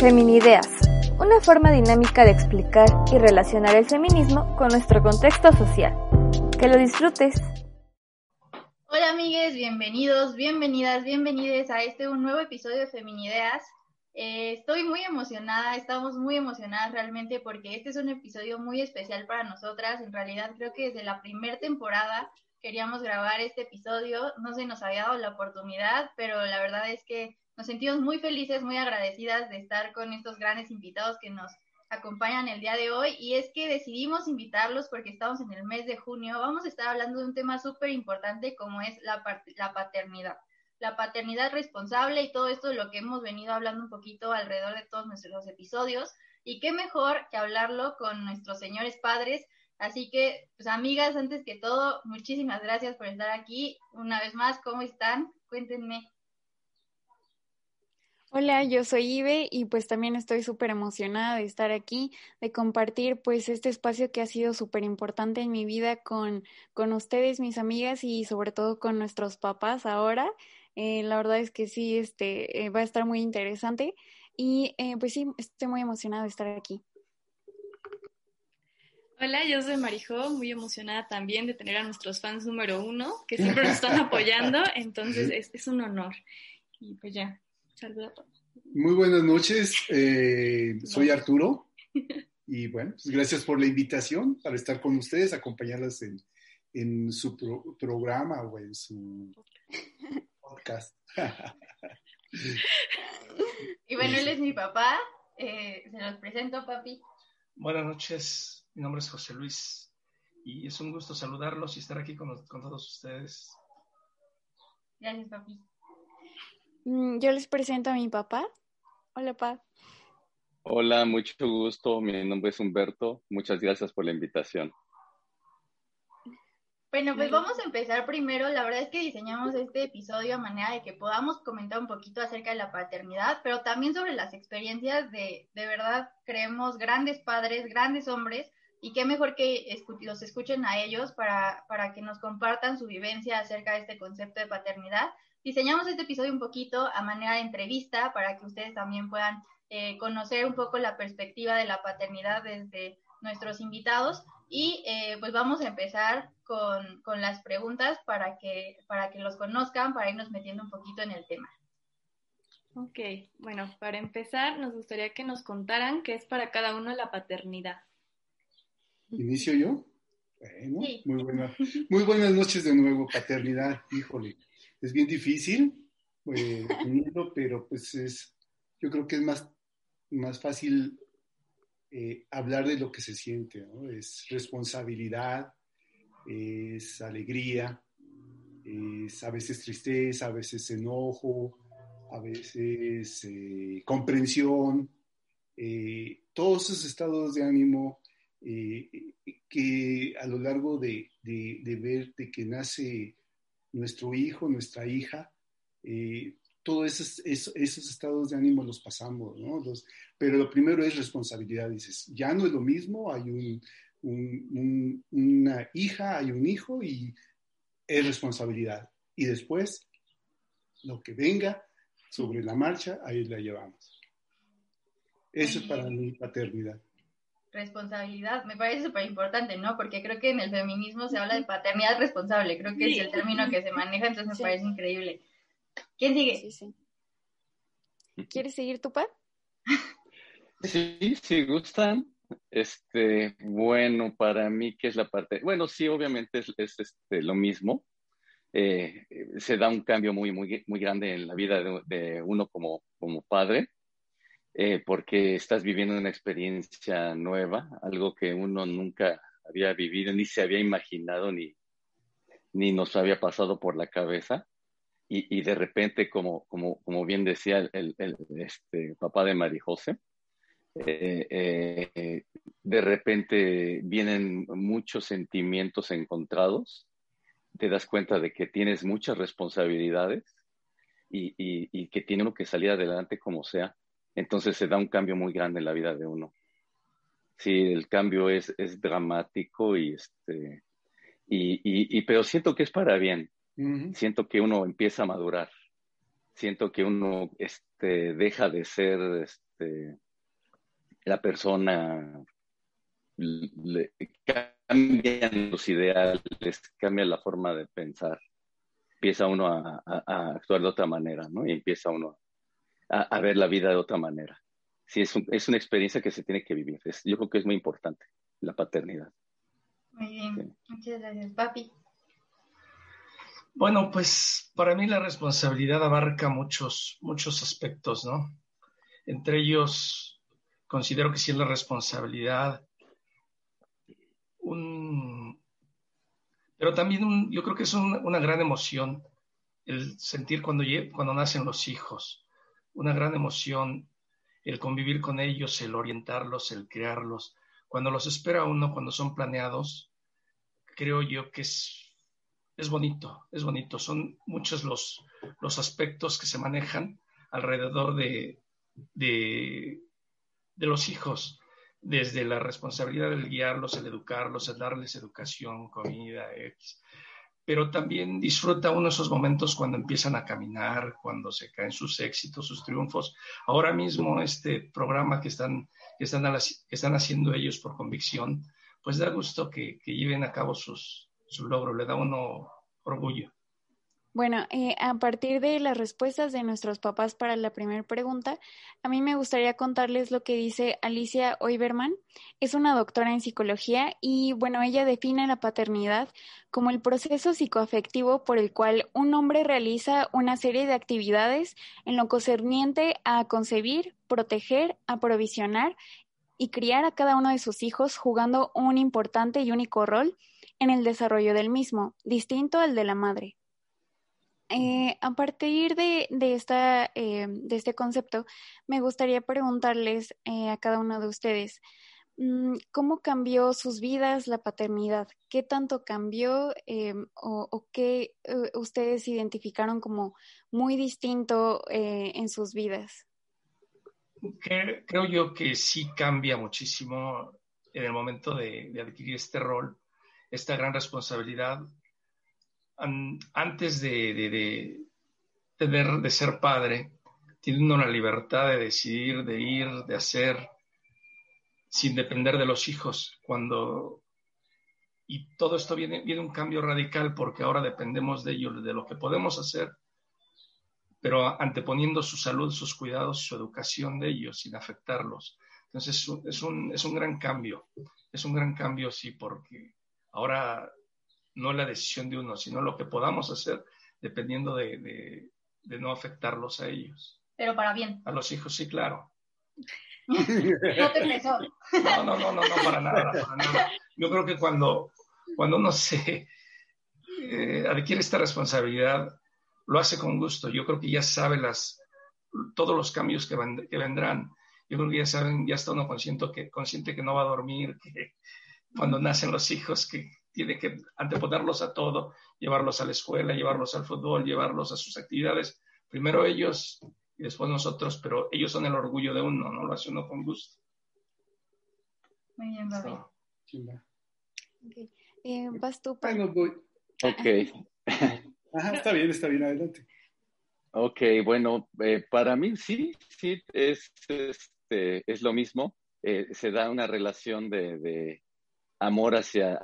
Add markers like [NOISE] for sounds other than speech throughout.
Feminideas, una forma dinámica de explicar y relacionar el feminismo con nuestro contexto social. Que lo disfrutes. Hola amigues, bienvenidos, bienvenidas, bienvenides a este un nuevo episodio de Feminideas. Eh, estoy muy emocionada, estamos muy emocionadas realmente porque este es un episodio muy especial para nosotras. En realidad creo que desde la primera temporada queríamos grabar este episodio, no se nos había dado la oportunidad, pero la verdad es que nos sentimos muy felices, muy agradecidas de estar con estos grandes invitados que nos acompañan el día de hoy y es que decidimos invitarlos porque estamos en el mes de junio. Vamos a estar hablando de un tema súper importante como es la, la paternidad. La paternidad responsable y todo esto de lo que hemos venido hablando un poquito alrededor de todos nuestros episodios. Y qué mejor que hablarlo con nuestros señores padres. Así que, pues amigas, antes que todo, muchísimas gracias por estar aquí. Una vez más, ¿cómo están? Cuéntenme. Hola, yo soy Ibe y pues también estoy súper emocionada de estar aquí, de compartir pues este espacio que ha sido súper importante en mi vida con, con ustedes, mis amigas y sobre todo con nuestros papás ahora. Eh, la verdad es que sí, este eh, va a estar muy interesante y eh, pues sí, estoy muy emocionada de estar aquí. Hola, yo soy Marijo, muy emocionada también de tener a nuestros fans número uno que siempre nos están [LAUGHS] apoyando, [LAUGHS] entonces es, es un honor. Y pues ya, muy buenas noches, eh, soy Arturo [LAUGHS] y bueno, pues gracias por la invitación para estar con ustedes, acompañarlas en, en su programa o en su podcast. [LAUGHS] y bueno, él es mi papá, eh, se los presento, papi. Buenas noches, mi nombre es José Luis y es un gusto saludarlos y estar aquí con, con todos ustedes. Gracias, papi. Mm, yo les presento a mi papá. Hola, papá. Hola, mucho gusto. Mi nombre es Humberto. Muchas gracias por la invitación. Bueno, pues vamos a empezar primero. La verdad es que diseñamos este episodio a manera de que podamos comentar un poquito acerca de la paternidad, pero también sobre las experiencias de, de verdad, creemos, grandes padres, grandes hombres, y qué mejor que los escuchen a ellos para, para que nos compartan su vivencia acerca de este concepto de paternidad diseñamos este episodio un poquito a manera de entrevista para que ustedes también puedan eh, conocer un poco la perspectiva de la paternidad desde nuestros invitados. Y eh, pues vamos a empezar con, con, las preguntas para que, para que los conozcan, para irnos metiendo un poquito en el tema. Ok, bueno, para empezar nos gustaría que nos contaran qué es para cada uno la paternidad. ¿Inicio yo? Bueno, muy, buena, muy buenas noches de nuevo, paternidad, híjole es bien difícil, eh, [LAUGHS] pero pues es, yo creo que es más, más fácil eh, hablar de lo que se siente, ¿no? Es responsabilidad, es alegría, es a veces tristeza, a veces enojo, a veces eh, comprensión, todos esos estados de ánimo que a lo largo de, de, ver que nace nuestro hijo, nuestra hija, eh, todos esos, estados de ánimo los pasamos, ¿no? pero lo primero es responsabilidad, dices, ya no es lo mismo, hay una hija, hay un hijo y es responsabilidad. Y después, lo que venga sobre la marcha, ahí la llevamos. Eso es para mi paternidad responsabilidad, me parece súper importante, ¿no? Porque creo que en el feminismo se habla de paternidad responsable, creo que es el término que se maneja, entonces me parece increíble. ¿Quién sigue? Sí, ¿Quieres seguir tu pa? Sí, si gustan. Este, bueno, para mí, ¿qué es la parte? Bueno, sí, obviamente es, este, lo mismo. Eh, se da un cambio muy, muy, muy grande en la vida de, de uno como, como padre. Eh, porque estás viviendo una experiencia nueva, algo que uno nunca había vivido, ni se había imaginado, ni, ni nos había pasado por la cabeza. y, de repente, como, como, como bien decía el, este, papá de Marijose, eh, eh, de repente vienen muchos sentimientos encontrados, te das cuenta de que tienes muchas responsabilidades y, y, que tiene uno que salir adelante como sea. Entonces se da un cambio muy grande en la vida de uno. Sí, el cambio es, es dramático y este, y, y, pero siento que es para bien. Siento que uno empieza a madurar. Siento que uno este, deja de ser este, la persona, le, cambian los ideales, cambia la forma de pensar. Empieza uno a, actuar de otra manera, ¿no? Y empieza uno a, ver la vida de otra manera. Sí, es, es, una experiencia que se tiene que vivir. yo creo que es muy importante la paternidad. Muy bien, muchas gracias, papi. Bueno, pues para mí la responsabilidad abarca muchos, muchos aspectos, ¿no? Entre ellos, considero que sí es la responsabilidad, un, pero también yo creo que es una gran emoción el sentir cuando, cuando nacen los hijos, una gran emoción el convivir con ellos, el orientarlos, el crearlos. Cuando los espera uno, cuando son planeados, creo yo que es es bonito, es bonito. Son muchos los, los aspectos que se manejan alrededor de, de, los hijos, desde la responsabilidad del guiarlos, el educarlos, el darles educación, comida, X. Pero también disfruta uno esos momentos cuando empiezan a caminar, cuando se caen sus éxitos, sus triunfos. Ahora mismo este programa que están, que están, que están haciendo ellos por convicción, pues da gusto que, que lleven a cabo sus, su logro, le da uno orgullo. Bueno, eh, a partir de las respuestas de nuestros papás para la primera pregunta, a mí me gustaría contarles lo que dice Alicia Oiberman. Es una doctora en psicología y, bueno, ella define la paternidad como el proceso psicoafectivo por el cual un hombre realiza una serie de actividades en lo concerniente a concebir, proteger, aprovisionar y criar a cada uno de sus hijos jugando un importante y único rol en el desarrollo del mismo, distinto al de la madre. Eh, a partir eh, de este concepto, me gustaría preguntarles eh, a cada uno de ustedes, mm, ¿cómo cambió sus vidas la paternidad? ¿Qué tanto cambió o, qué ustedes identificaron como muy distinto en sus vidas? Creo yo que sí cambia muchísimo en el momento de adquirir este rol esta gran responsabilidad antes de, tener, de ser padre, tiene una libertad de decidir, de ir, de hacer, sin depender de los hijos. Cuando y todo esto viene, viene un cambio radical porque ahora dependemos de ellos, de lo que podemos hacer, pero anteponiendo su salud, sus cuidados, su educación de ellos, sin afectarlos. Entonces es un, es un gran cambio, es un gran cambio, sí, porque Ahora, no la decisión de uno, sino lo que podamos hacer dependiendo de, no afectarlos a ellos. Pero para bien. A los hijos, sí, claro. no te. No, no, no, no, no, para nada, para nada. Yo creo que cuando, cuando uno se eh, adquiere esta responsabilidad, lo hace con gusto. Yo creo que ya sabe las, todos los cambios que, que vendrán. Yo creo que ya saben, ya está uno consciente que, consciente que no va a dormir, que, cuando nacen los hijos, que tiene que anteponerlos a todo, llevarlos a la escuela, llevarlos al fútbol, llevarlos a sus actividades. Primero ellos y después nosotros, pero ellos son el orgullo de uno, ¿no? Lo hace uno con gusto. Muy bien, Babi. Okay. Eh, vas tú. Ok. [LAUGHS] está bien, está bien, adelante. Ok, bueno, eh, para mí sí, sí, es, este, es lo mismo. Eh, se da una relación de, amor hacia,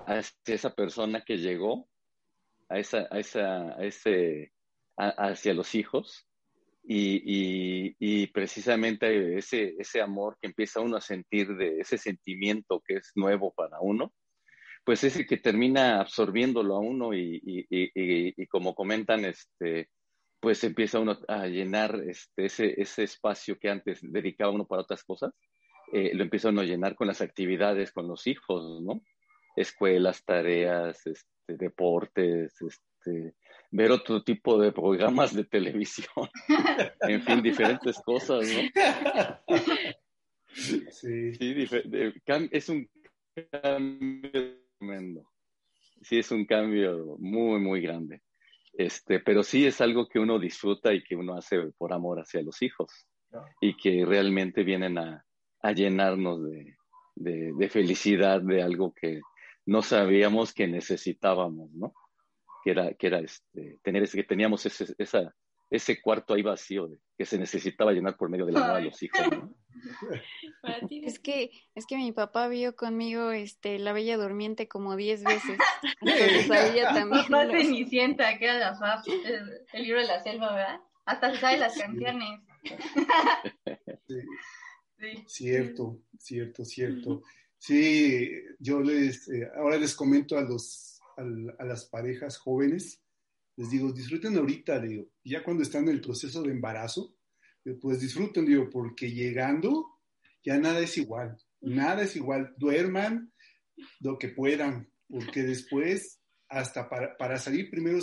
esa persona que llegó, a esa, a esa, a ese, hacia los hijos. Y, precisamente ese, ese amor que empieza uno a sentir de ese sentimiento que es nuevo para uno, pues ese que termina absorbiéndolo a uno y, y como comentan, este, pues empieza uno a llenar este, ese, ese espacio que antes dedicaba uno para otras cosas eh, lo empieza uno a llenar con las actividades con los hijos, ¿no? Escuelas, tareas, este, deportes, este, ver otro tipo de programas de televisión, [LAUGHS] en fin, diferentes cosas, ¿no? Sí. es un cambio tremendo. Sí, es un cambio muy, muy grande. Este, pero sí es algo que uno disfruta y que uno hace por amor hacia los hijos y que realmente vienen a, a llenarnos de, de, de, felicidad de algo que no sabíamos que necesitábamos, ¿no? Que era, que era este, tener ese, que teníamos ese, esa, ese cuarto ahí vacío de, que se necesitaba llenar por medio de la de los hijos, ¿no? [LAUGHS] es que es que mi papá vio conmigo este la Bella Durmiente como 10 veces. [LAUGHS] sabía también. Papá Cenicienta, que era la el, libro de la selva, ¿verdad? Hasta se sabe las canciones. Sí. [LAUGHS] Cierto, cierto, cierto. Sí, yo les eh, ahora les comento a los a, las parejas jóvenes, les digo, disfruten ahorita, digo, ya cuando están en el proceso de embarazo, pues disfruten, digo, porque llegando ya nada es igual, nada es igual, duerman lo que puedan, porque después, hasta para, salir, primero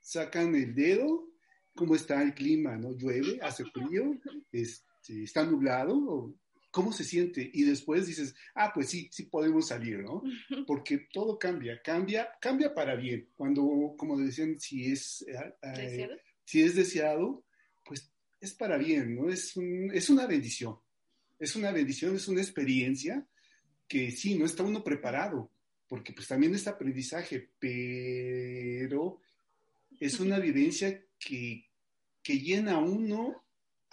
sacan el dedo, cómo está el clima, ¿no? Llueve, hace frío, este, está nublado, ¿cómo se siente? Y después dices, ah, pues sí, sí podemos salir, ¿no? Porque todo cambia, cambia, cambia para bien. Cuando, como decían, si es, eh, eh, si es deseado, pues es para bien, ¿no? Es, es una bendición. Es una bendición, es una experiencia que sí, no está uno preparado, porque pues también es aprendizaje, pero es una vivencia que, que llena a uno,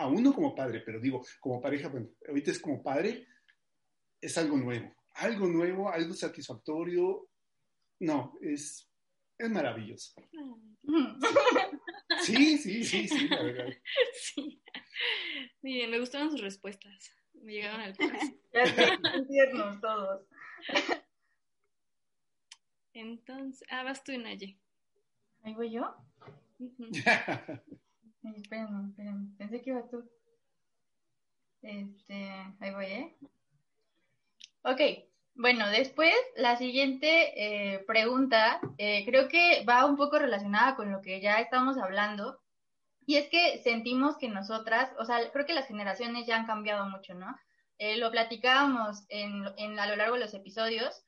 a uno como padre, pero digo, como pareja, bueno, ahorita es como padre, es algo nuevo, algo nuevo, algo satisfactorio. No, es, es maravilloso. Sí, sí, sí, sí, la verdad. Sí. Bien, me gustaron sus respuestas. Me llegaron al corazón. [LAUGHS] Ya todos. Entonces, ah, vas tú, Naye. ¿Ahí voy yo? [LAUGHS] espérenme, espérenme. Pensé que ibas tú. Este, ahí voy, ¿eh? Ok. Bueno, después la siguiente eh, pregunta eh, creo que va un poco relacionada con lo que ya estamos hablando y es que sentimos que nosotras, o sea, creo que las generaciones ya han cambiado mucho, ¿no? Eh, lo platicábamos en, en, a lo largo de los episodios,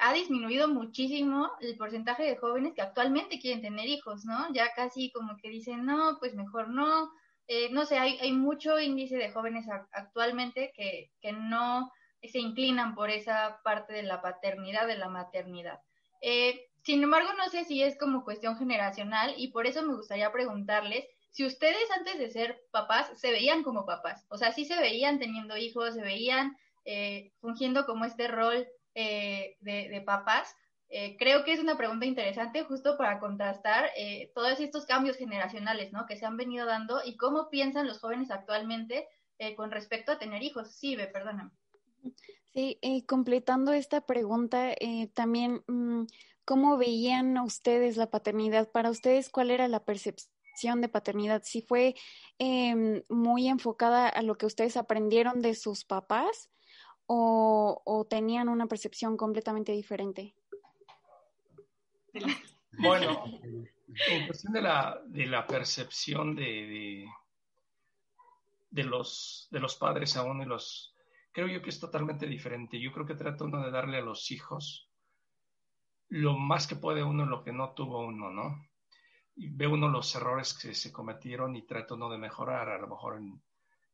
ha disminuido muchísimo el porcentaje de jóvenes que actualmente quieren tener hijos, ¿no? Ya casi como que dicen, no, pues mejor no. no sé, hay, mucho índice de jóvenes actualmente que, que no se inclinan por esa parte de la paternidad, de la maternidad. Eh, sin embargo, no sé si es como cuestión generacional y por eso me gustaría preguntarles si ustedes antes de ser papás se veían como papás, o sea, si se veían teniendo hijos, se veían eh, fungiendo como este rol eh, de, papás. creo que es una pregunta interesante justo para contrastar todos estos cambios generacionales ¿no? que se han venido dando y cómo piensan los jóvenes actualmente con respecto a tener hijos. Sí, ve, perdóname. Sí, eh, completando esta pregunta, eh, también, mm, ¿cómo veían ustedes la paternidad? Para ustedes, ¿cuál era la percepción de paternidad? ¿Si fue em, muy enfocada a lo que ustedes aprendieron de sus papás o, tenían una percepción completamente diferente? Bueno, en cuestión de la, de la percepción de, de, los, de los padres aún y los creo yo que es totalmente diferente. Yo creo que trata uno de darle a los hijos lo más que puede uno lo que no tuvo uno, ¿no? Y ve uno los errores que se cometieron y trata uno de mejorar. A lo mejor en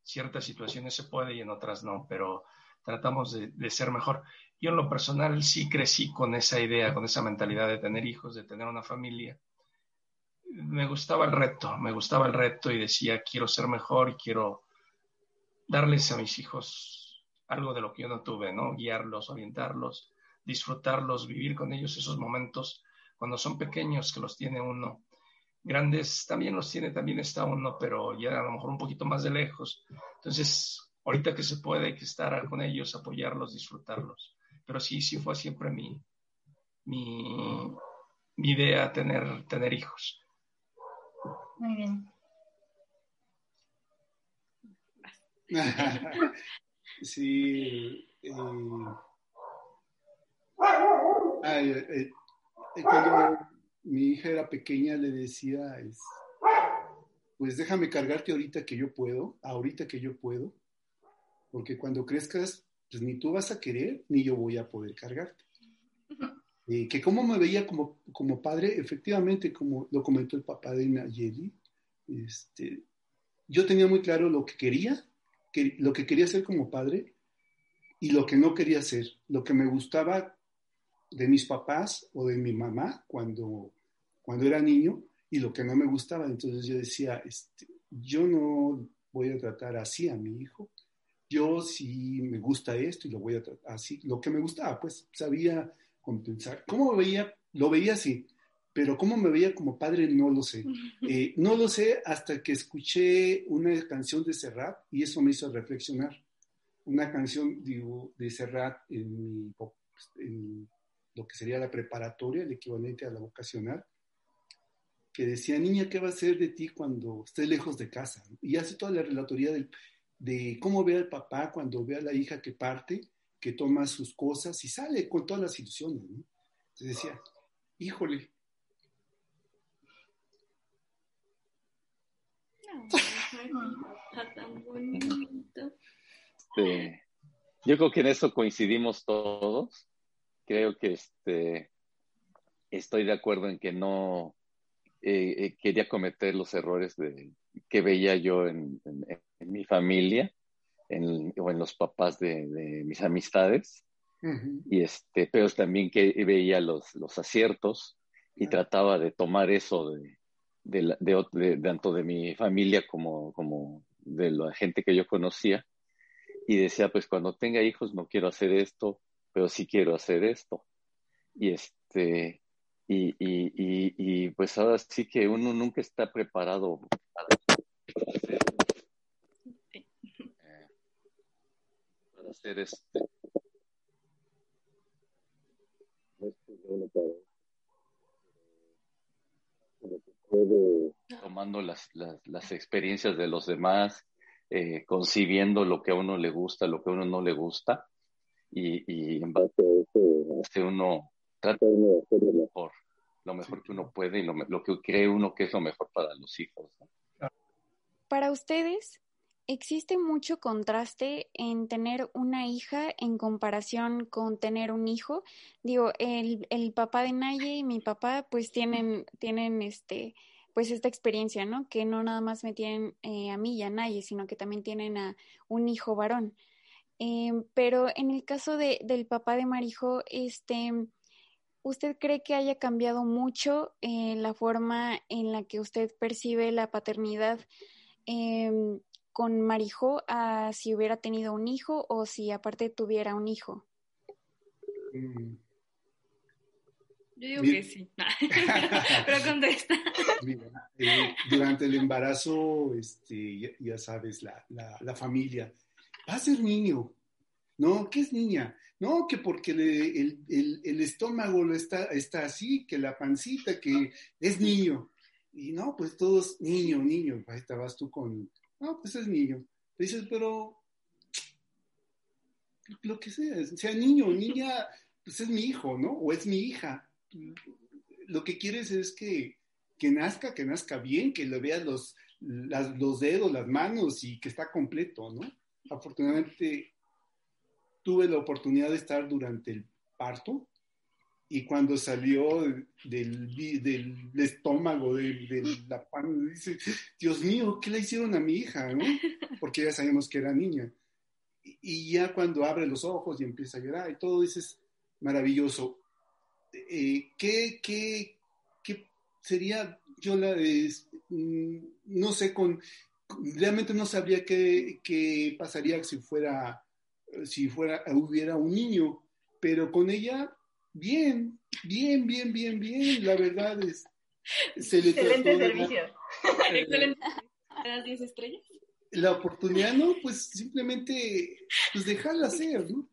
ciertas situaciones se puede y en otras no, pero tratamos de, ser mejor. Yo en lo personal sí crecí con esa idea, con esa mentalidad de tener hijos, de tener una familia. Me gustaba el reto, me gustaba el reto y decía, quiero ser mejor y quiero darles a mis hijos algo de lo que yo no tuve, ¿no? Guiarlos, orientarlos, disfrutarlos, vivir con ellos esos momentos cuando son pequeños que los tiene uno. Grandes también los tiene, también está uno, pero ya a lo mejor un poquito más de lejos. Entonces, ahorita que se puede, hay que estar con ellos, apoyarlos, disfrutarlos. Pero sí, sí fue siempre mi, mi, mi idea tener, tener hijos. Muy bien. [LAUGHS] Sí. Eh, eh, eh, cuando, mi hija era pequeña, le decía, pues déjame cargarte ahorita que yo puedo, ahorita que yo puedo, porque cuando crezcas, pues ni tú vas a querer, ni yo voy a poder cargarte. Eh, que cómo me veía como, como padre, efectivamente, como lo comentó el papá de Nayeli, este, yo tenía muy claro lo que quería, que, lo que quería hacer como padre y lo que no quería hacer, lo que me gustaba de mis papás o de mi mamá cuando, cuando era niño y lo que no me gustaba. Entonces yo decía, este, yo no voy a tratar así a mi hijo. Yo sí me gusta esto y lo voy a tratar así. Lo que me gustaba, pues sabía compensar. ¿Cómo veía? Lo veía así, pero cómo me veía como padre no lo sé. [LAUGHS] Eh, no lo sé hasta que escuché una canción de Serrat y eso me hizo reflexionar. Una canción, digo, de Serrat en, en lo que sería la preparatoria, el equivalente a la vocacional, que decía, niña, ¿qué va a ser de ti cuando estés lejos de casa? Y hace toda la relatoría de, de cómo ve al papá cuando ve a la hija que parte, que toma sus cosas y sale con todas las ilusiones. Entonces decía, híjole. Este, yo creo que en eso coincidimos todos creo que este, estoy de acuerdo en que no eh, eh, quería cometer los errores de, que veía yo en, mi familia o en los papás de, mis amistades. y este, pero también que veía los, los aciertos y trataba de tomar eso de, de, tanto de mi familia como, como de la gente que yo conocía y decía, pues cuando tenga hijos no quiero hacer esto, pero sí quiero hacer esto. Y este, y, y, y, pues ahora sí que uno nunca está preparado para, hacer, eh, para hacer este. tomando las, las, las, experiencias de los demás, eh, concibiendo lo que a uno le gusta, lo que a uno no le gusta, y, y en base a eso este, uno trata de hacer lo mejor, lo mejor que uno puede y lo, lo, que cree uno que es lo mejor para los hijos. Para ustedes, ¿existe mucho contraste en tener una hija en comparación con tener un hijo? Digo, el, el papá de Naye y mi papá pues tienen, tienen este pues esta experiencia, ¿no? Que no nada más me tienen eh, a mí y a Naye, sino que también tienen a un hijo varón. Em, pero en el caso de, del papá de Marijo, este, ¿usted cree que haya cambiado mucho eh, la forma en la que usted percibe la paternidad em, con Marijo a si hubiera tenido un hijo o si aparte tuviera un hijo? Mm. Yo digo que sí, [LAUGHS] [LAUGHS] pero contesta. Eh, durante el embarazo, este, ya, sabes, la, la, la familia va a ser niño. No, ¿qué es niña? No, que porque el, estómago lo está, está así, que la pancita, que es niño. Y no, pues todos niño, niño. Ahí estabas tú con, no, pues es niño. Dices, pero lo que sea, sea niño o niña, pues es mi hijo, ¿no? O es mi hija. Lo que quieres es que, que nazca, que nazca bien, que le veas los, los dedos, las manos y que está completo, ¿no? afortunadamente tuve la oportunidad de estar durante el parto y cuando salió del, del estómago, de, la pan, dice, Dios mío, ¿qué le hicieron a mi hija? ¿no? [LAUGHS] Porque ya sabemos que era niña. Y, ya cuando abre los ojos y empieza a llorar y todo, dices, maravilloso. Eh, ¿qué, qué, qué, sería, yo la, mm, no sé, con, realmente no sabría qué, pasaría si fuera, si fuera, hubiera un niño, pero con ella, bien, bien, bien, bien, bien, la verdad es. [LAUGHS] Excelente servicio. Excelente. ¿Las 10 estrellas? La oportunidad, no, pues simplemente, pues dejarla hacer, ¿no?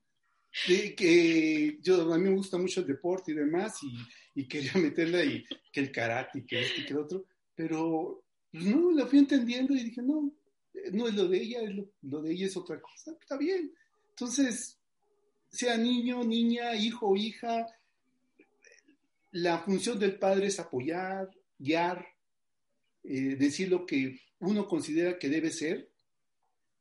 De que yo, a mí me gusta mucho el deporte y demás, y, y quería meterla y que el karate, que este, que el otro, pero pues no, la fui entendiendo y dije, no, no es lo de ella, es lo, de ella es otra cosa, está bien. Entonces, sea niño, niña, hijo, hija, la función del padre es apoyar, guiar, eh, decir lo que uno considera que debe ser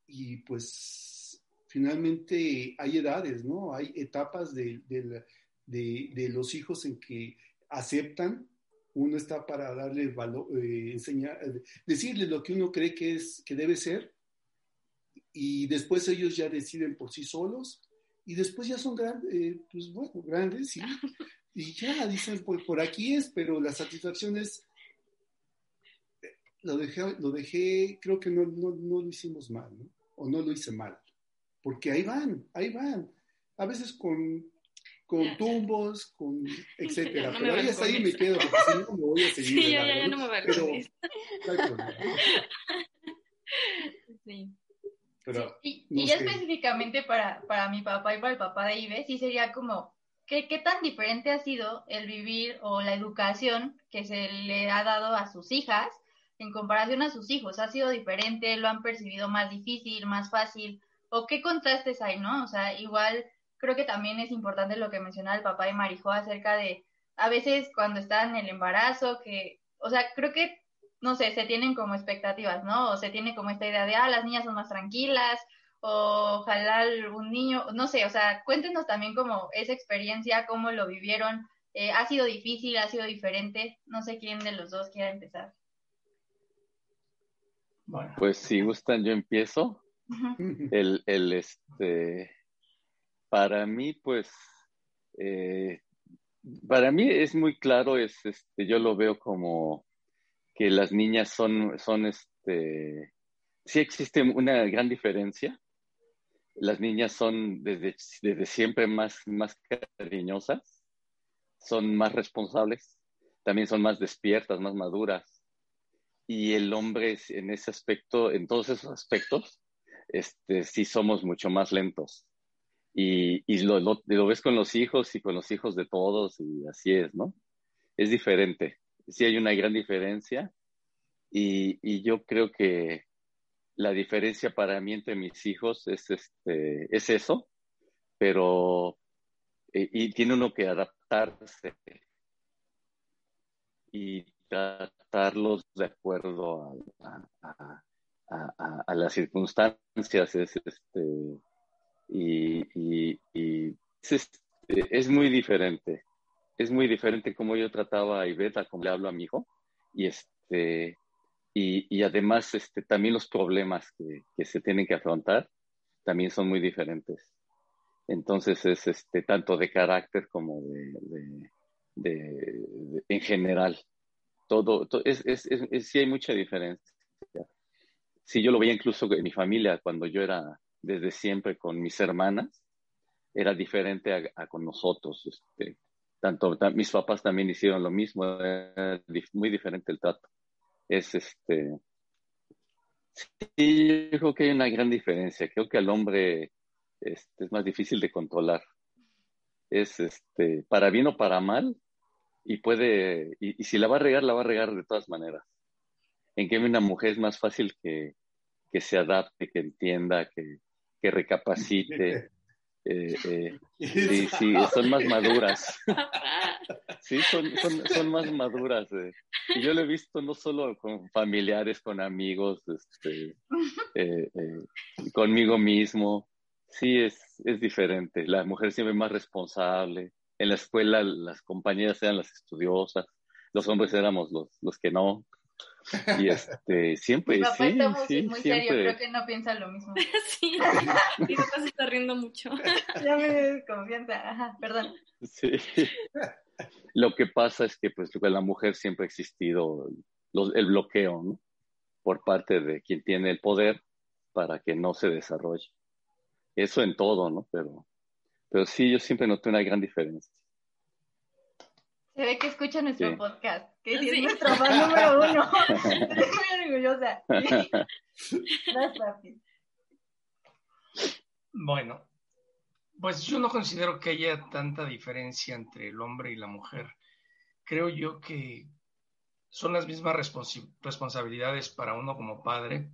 y pues finalmente hay edades, ¿no? Hay etapas de, los hijos en que aceptan, uno está para darle valor, eh, enseñar, decirles lo que uno cree que es, que debe ser y después ellos ya deciden por sí solos y después ya son grandes, eh, pues bueno, grandes y, y ya dicen, pues por aquí es, pero la satisfacción es, lo dejé, lo dejé creo que no, no, no lo hicimos mal, ¿no? O no lo hice mal, porque ahí van, ahí van, a veces con, con tumbos, con [LAUGHS] etcétera, pero ahí hasta ahí me quedo, porque si no me voy a seguir. Sí, ya, ya, ya no me pero, [LAUGHS] Sí y, ya específicamente para, para mi papá y para el papá de Ibe, sí sería como, ¿qué, ¿qué tan diferente ha sido el vivir o la educación que se le ha dado a sus hijas en comparación a sus hijos? ¿Ha sido diferente? ¿Lo han percibido más difícil, más fácil? ¿O qué contrastes hay, no? O sea, igual creo que también es importante lo que mencionaba el papá de Marijó acerca de a veces cuando está en el embarazo, que, o sea, creo que no sé, se tienen como expectativas, ¿no? O se tiene como esta idea de, ah, las niñas son más tranquilas, o ojalá un niño, no sé, o sea, cuéntenos también como esa experiencia, cómo lo vivieron, eh, ha sido difícil, ha sido diferente, no sé quién de los dos quiera empezar. Bueno. Pues si gustan, yo empiezo. [LAUGHS] el, el, este, para mí, pues, eh, para mí es muy claro, es, este, yo lo veo como que las niñas son, son este, sí existe una gran diferencia. Las niñas son desde, desde siempre más, más cariñosas, son más responsables, también son más despiertas, más maduras. Y el hombre en ese aspecto, en todos esos aspectos, este, sí somos mucho más lentos. Y, y lo, lo, lo, ves con los hijos y con los hijos de todos y así es, ¿no? Es diferente sí hay una gran diferencia y, yo creo que la diferencia para mí entre mis hijos es, este, es eso, pero eh, y tiene uno que adaptarse y tratarlos de acuerdo a, las circunstancias es, este, y, es muy diferente es muy diferente como yo trataba a Iveta, como le hablo a mi hijo, y este, y, además este, también los problemas que, se tienen que afrontar también son muy diferentes. Entonces es este, tanto de carácter como de, en general. Todo, es, es, es, sí hay mucha diferencia. Sí, yo lo veía incluso en mi familia cuando yo era desde siempre con mis hermanas, era diferente a, a con nosotros. Este, tanto mis papás también hicieron lo mismo, muy diferente el trato. Es este, sí, yo creo que hay una gran diferencia. Creo que al hombre este, es más difícil de controlar. Es este, para bien o para mal, y puede, y, si la va a regar, la va a regar de todas maneras. En cambio, una mujer es más fácil que, que se adapte, que entienda, que, que recapacite. Eh, eh, [LAUGHS] sí, sí, son más maduras. [LAUGHS] Sí, son, son, son más maduras. Eh. Y yo lo he visto no solo con familiares, con amigos, este, [LAUGHS] conmigo mismo. Sí, es, es diferente. La mujer siempre es más responsable. En la escuela las compañeras eran las estudiosas, los hombres éramos los, los que no. Y este, siempre, sí, sí, muy serio, creo que no piensa lo mismo. [LAUGHS] sí, mi papá se está riendo mucho. [LAUGHS] ya me desconfianza, ajá, perdón. Sí. Lo que pasa es que pues la mujer siempre ha existido el bloqueo, ¿no? Por parte de quien tiene el poder para que no se desarrolle. Eso en todo, ¿no? Pero, pero sí, yo siempre noté una gran diferencia. Se ve que escucha nuestro podcast, que es nuestro fan número [LAUGHS] uno. [LAUGHS] Estoy muy orgullosa. Gracias, Bueno, pues yo no considero que haya tanta diferencia entre el hombre y la mujer. Creo yo que son las mismas responsabilidades para uno como padre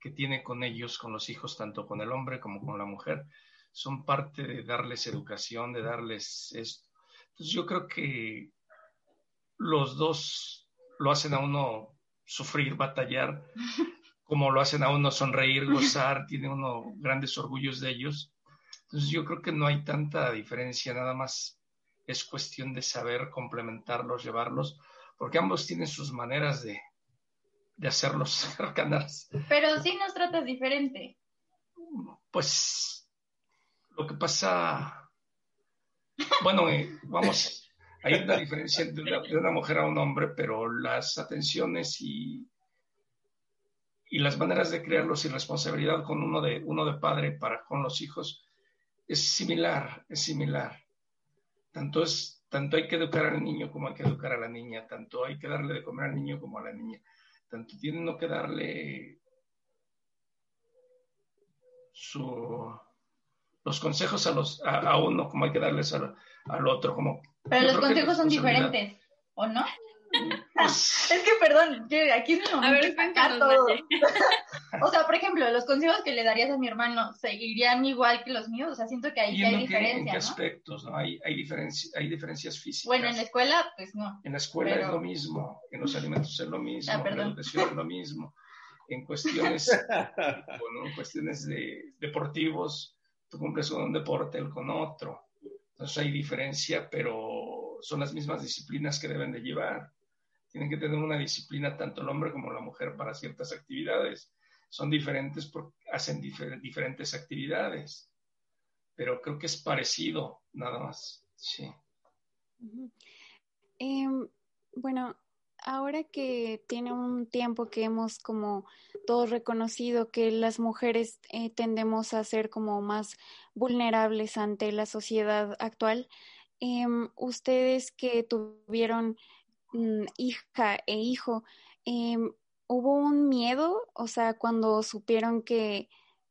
que tiene con ellos, con los hijos, tanto con el hombre como con la mujer. Son parte de darles educación, de darles esto. Entonces yo creo que los dos lo hacen a uno sufrir, batallar, [LAUGHS] como lo hacen a uno sonreír, gozar, tiene uno grandes orgullos de ellos. Entonces yo creo que no hay tanta diferencia, nada más es cuestión de saber complementarlos, llevarlos, porque ambos tienen sus maneras de, de hacerlos [LAUGHS] canales. Pero sí nos tratas diferente. Pues lo que pasa, bueno, eh, vamos, hay una diferencia de una, mujer a un hombre, pero las atenciones y, y las maneras de crearlos y responsabilidad con uno de, uno de padre para con los hijos es similar, es similar. Tanto, es, tanto hay que educar al niño como hay que educar a la niña, tanto hay que darle de comer al niño como a la niña, tanto tienen que darle su, los consejos a, los, a, uno como hay que darles al otro. Como, Pero los consejos son diferentes, ¿o no? [LAUGHS] Pues es que, perdón, aquí es mi momento. A ver, todo. [LAUGHS] [LAUGHS] o sea, por ejemplo, los consejos que le darías a mi hermano seguirían igual que los míos. O sea, siento que ahí hay diferencias. ¿En qué aspectos? ¿no? Hay, hay, hay diferencias físicas. Bueno, en la escuela, pues no. En la escuela es lo mismo. En los alimentos es lo mismo. Ah, en la educación es lo mismo. En cuestiones, bueno, en cuestiones de, deportivos, tú cumples con un deporte, él con otro. Entonces hay diferencia, pero son las mismas disciplinas que deben de llevar tienen que tener una disciplina tanto el hombre como la mujer para ciertas actividades. Son diferentes porque hacen diferentes actividades, pero creo que es parecido, nada más. Sí. Em, bueno, ahora que tiene un tiempo que hemos como todos reconocido que las mujeres eh, tendemos a ser como más vulnerables ante la sociedad actual, em, ustedes que tuvieron Mm, hija e hijo, em, ¿hubo un miedo? O sea, cuando supieron que,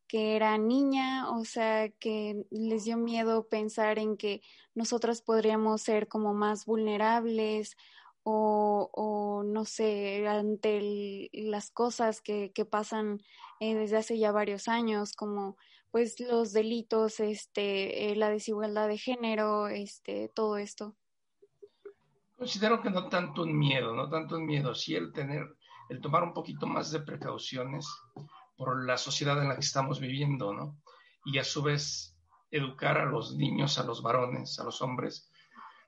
que era niña, o sea, que les dio miedo pensar en que nosotras podríamos ser como más vulnerables o, no sé, ante las cosas que, que pasan eh, desde hace ya varios años, como pues los delitos, este, eh, la desigualdad de género, este, todo esto. Considero que no tanto un miedo, no tanto un miedo, sí el tener, el tomar un poquito más de precauciones por la sociedad en la que estamos viviendo, ¿no? Y a su vez educar a los niños, a los varones, a los hombres,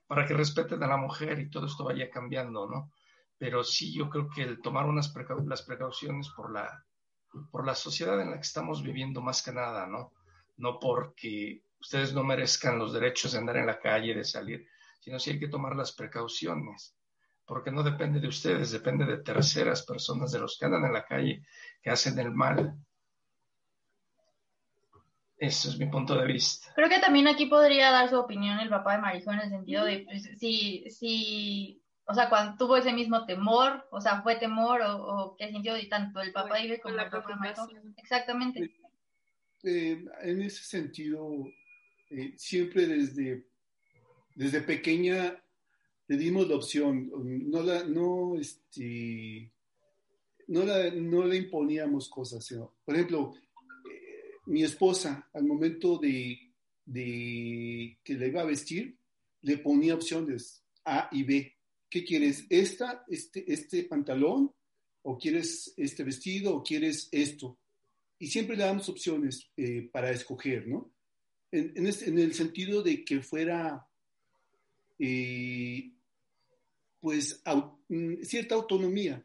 para que respeten a la mujer y todo esto vaya cambiando, ¿no? Pero sí yo creo que el tomar unas las precauciones por la, por la sociedad en la que estamos viviendo más que nada, ¿no? No porque ustedes no merezcan los derechos de andar en la calle, de salir, sino si hay que tomar las precauciones, porque no depende de ustedes, depende de terceras personas, de los que andan en la calle, que hacen el mal. Ese es mi punto de vista. Creo que también aquí podría dar su opinión el papá de Marijón en el sentido de pues, si, si, o sea, cuando tuvo ese mismo temor, o sea, fue temor o, o qué sintió de tanto el papá vive como el papá de Marijón. Exactamente. Eh, en ese sentido, eh, siempre desde desde pequeña le dimos la opción, no la, no, este, no, la, no le imponíamos cosas. Por ejemplo, mi esposa, al momento de, que le iba a vestir, le ponía opciones A y B. ¿Qué quieres? ¿Esta, este, este pantalón? ¿O quieres este vestido? ¿O quieres esto? Y siempre le damos opciones eh, para escoger, ¿no? En, en, en el sentido de que fuera eh, pues mm, cierta autonomía,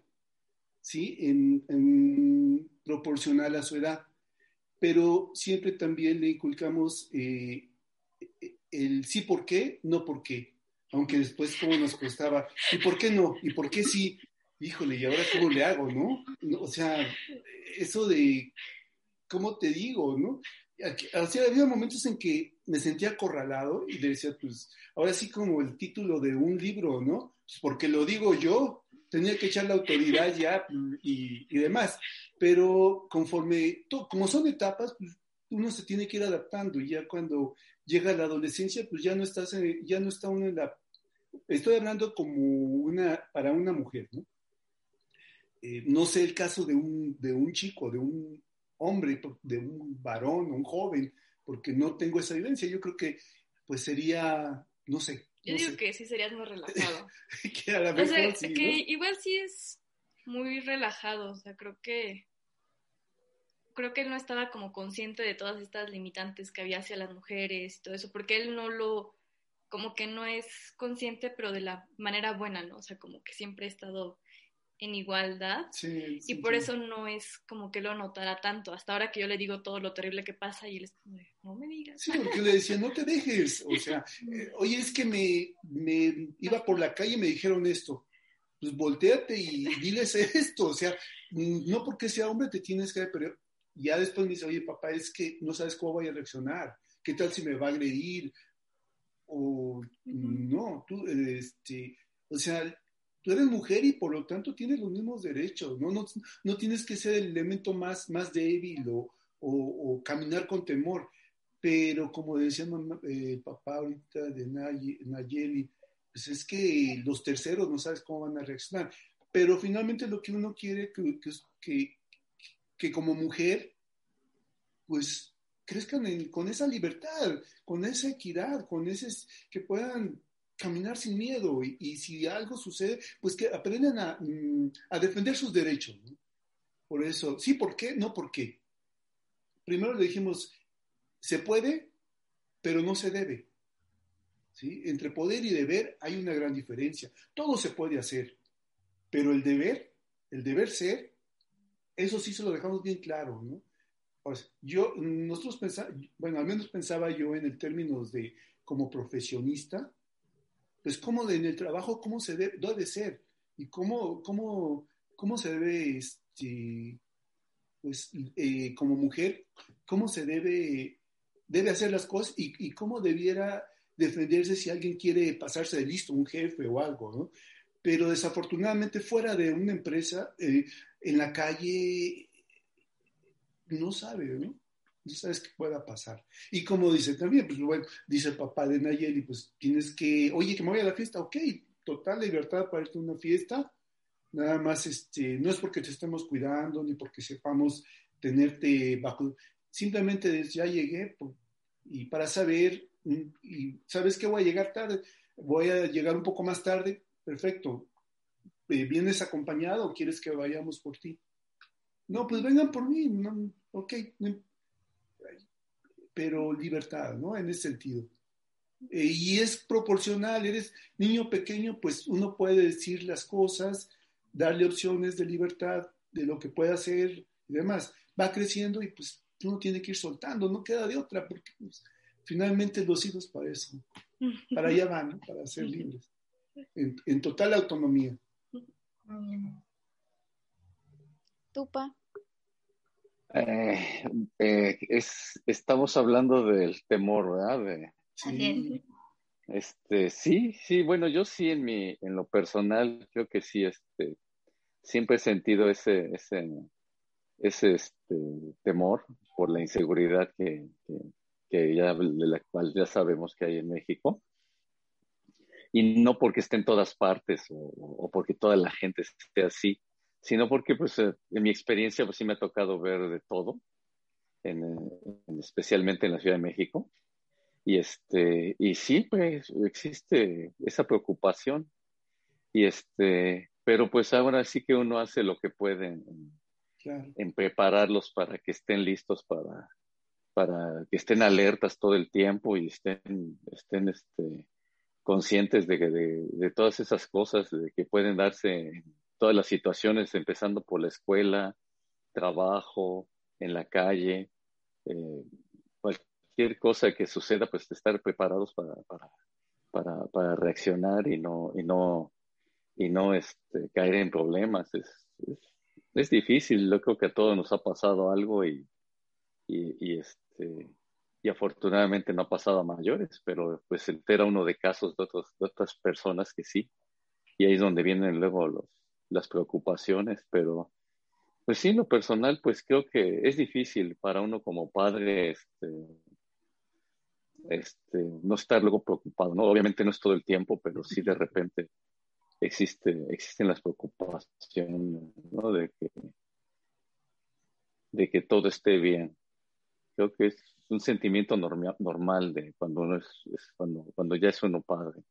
¿sí? En, proporcional a su edad, pero siempre también le inculcamos eh, el sí por qué, no por qué, aunque después como nos costaba, ¿y por qué no? ¿Y por qué sí? Híjole, ¿y ahora cómo le hago, no? O sea, eso de, ¿cómo te digo, no? había momentos en que me sentía acorralado y decía, pues, ahora sí como el título de un libro, ¿no? Pues porque lo digo yo, tenía que echar la autoridad ya y, demás. Pero conforme, como son etapas, pues uno se tiene que ir adaptando y ya cuando llega la adolescencia, pues ya no estás, ya no está uno en la... Estoy hablando como una, para una mujer, ¿no? Eh, no sé el caso de un, de un chico, de un hombre, de un varón, un joven, porque no tengo esa evidencia. Yo creo que pues sería, no sé, Yo digo que sí serías más relajado. [LAUGHS] que a la o sea, que igual sí es muy relajado, o sea, creo que creo que él no estaba como consciente de todas estas limitantes que había hacia las mujeres y todo eso, porque él no lo, como que no es consciente, pero de la manera buena, ¿no? O sea, como que siempre ha estado en igualdad y por eso no es como que lo notara tanto. Hasta ahora que yo le digo todo lo terrible que pasa y él es como, no me digas. Sí, porque le decía, no te dejes. O sea, eh, oye, es que me, me iba por la calle y me dijeron esto. Pues volteate y diles esto. O sea, no porque sea hombre te tienes que... Ya después me dice, oye, papá, es que no sabes cómo voy a reaccionar. ¿Qué tal si me va a agredir? O no, tú, este, o sea, tú eres mujer y por lo tanto tienes los mismos derechos, ¿no? No, no tienes que ser el elemento más, más débil o, o, caminar con temor. Pero como decía el papá ahorita de Nayeli, pues es que los terceros no sabes cómo van a reaccionar. Pero finalmente lo que uno quiere que, que, que como mujer, pues crezcan con esa libertad, con esa equidad, con ese, que puedan caminar sin miedo y, si algo sucede, pues que aprendan a, mm, defender sus derechos. Por eso, sí, ¿por qué? No, ¿por qué? Primero le dijimos, se puede, pero no se debe. ¿Sí? Entre poder y deber hay una gran diferencia. Todo se puede hacer, pero el deber, el deber ser, eso sí se lo dejamos bien claro, ¿no? Pues yo, nosotros pensamos, bueno, al menos pensaba yo en el términos de como profesionista, pues cómo en el trabajo, cómo se debe, ser y cómo, cómo, cómo se debe, este, pues eh, como mujer, cómo se debe, debe hacer las cosas y, cómo debiera defenderse si alguien quiere pasarse de listo, un jefe o algo, ¿no? Pero desafortunadamente fuera de una empresa, eh, en la calle, no sabe, ¿no? no sabes qué pueda pasar. Y como dice también, pues bueno, dice el papá de Nayeli, pues tienes que, oye, que me voy a la fiesta, ok, total libertad para irte a una fiesta, nada más, este, no es porque te estemos cuidando, ni porque sepamos tenerte bajo, simplemente ya llegué, y para saber, sabes que voy a llegar tarde, voy a llegar un poco más tarde, perfecto, eh, ¿vienes acompañado o quieres que vayamos por ti? No, pues vengan por mí, no, ok, no, pero libertad, ¿no? En ese sentido. Eh, y es proporcional, eres niño pequeño, pues uno puede decir las cosas, darle opciones de libertad, de lo que puede hacer y demás. Va creciendo y pues uno tiene que ir soltando, no queda de otra, porque pues, finalmente los hijos para eso, para allá van, para ser libres, en, en total autonomía. Tupa. Eh, eh, es, estamos hablando del temor, ¿verdad? sí. Este, sí, sí, bueno, yo sí en mi, en lo personal, creo que sí, este, siempre he sentido ese, ese, ese este, temor por la inseguridad que, que, ya, de la cual ya sabemos que hay en México. Y no porque esté en todas partes o, o porque toda la gente esté así, sino porque pues eh, en mi experiencia pues sí me ha tocado ver de todo, en, especialmente en la Ciudad de México. Y, este, y sí, pues existe esa preocupación. Y este, pero pues ahora sí que uno hace lo que puede en, prepararlos para que estén listos para, para que estén alertas todo el tiempo y estén, estén este, conscientes de, de, de todas esas cosas que pueden darse todas las situaciones, empezando por la escuela, trabajo, en la calle, eh, cualquier cosa que suceda, pues estar preparados para, reaccionar y no, y no, y este, caer en problemas. Es, es, difícil, yo creo que a todos nos ha pasado algo y, y, este, y afortunadamente no ha pasado a mayores, pero pues se entera uno de casos de, otros, de otras personas que sí. Y ahí es donde vienen luego los, las preocupaciones, pero pues sí, lo personal, pues creo que es difícil para uno como padre este, este, no estar luego preocupado, ¿no? Obviamente no es todo el tiempo, pero sí de repente existe, existen las preocupaciones, ¿no? De que, de que todo esté bien. Creo que es un sentimiento normal de cuando uno es, cuando, cuando ya es uno padre.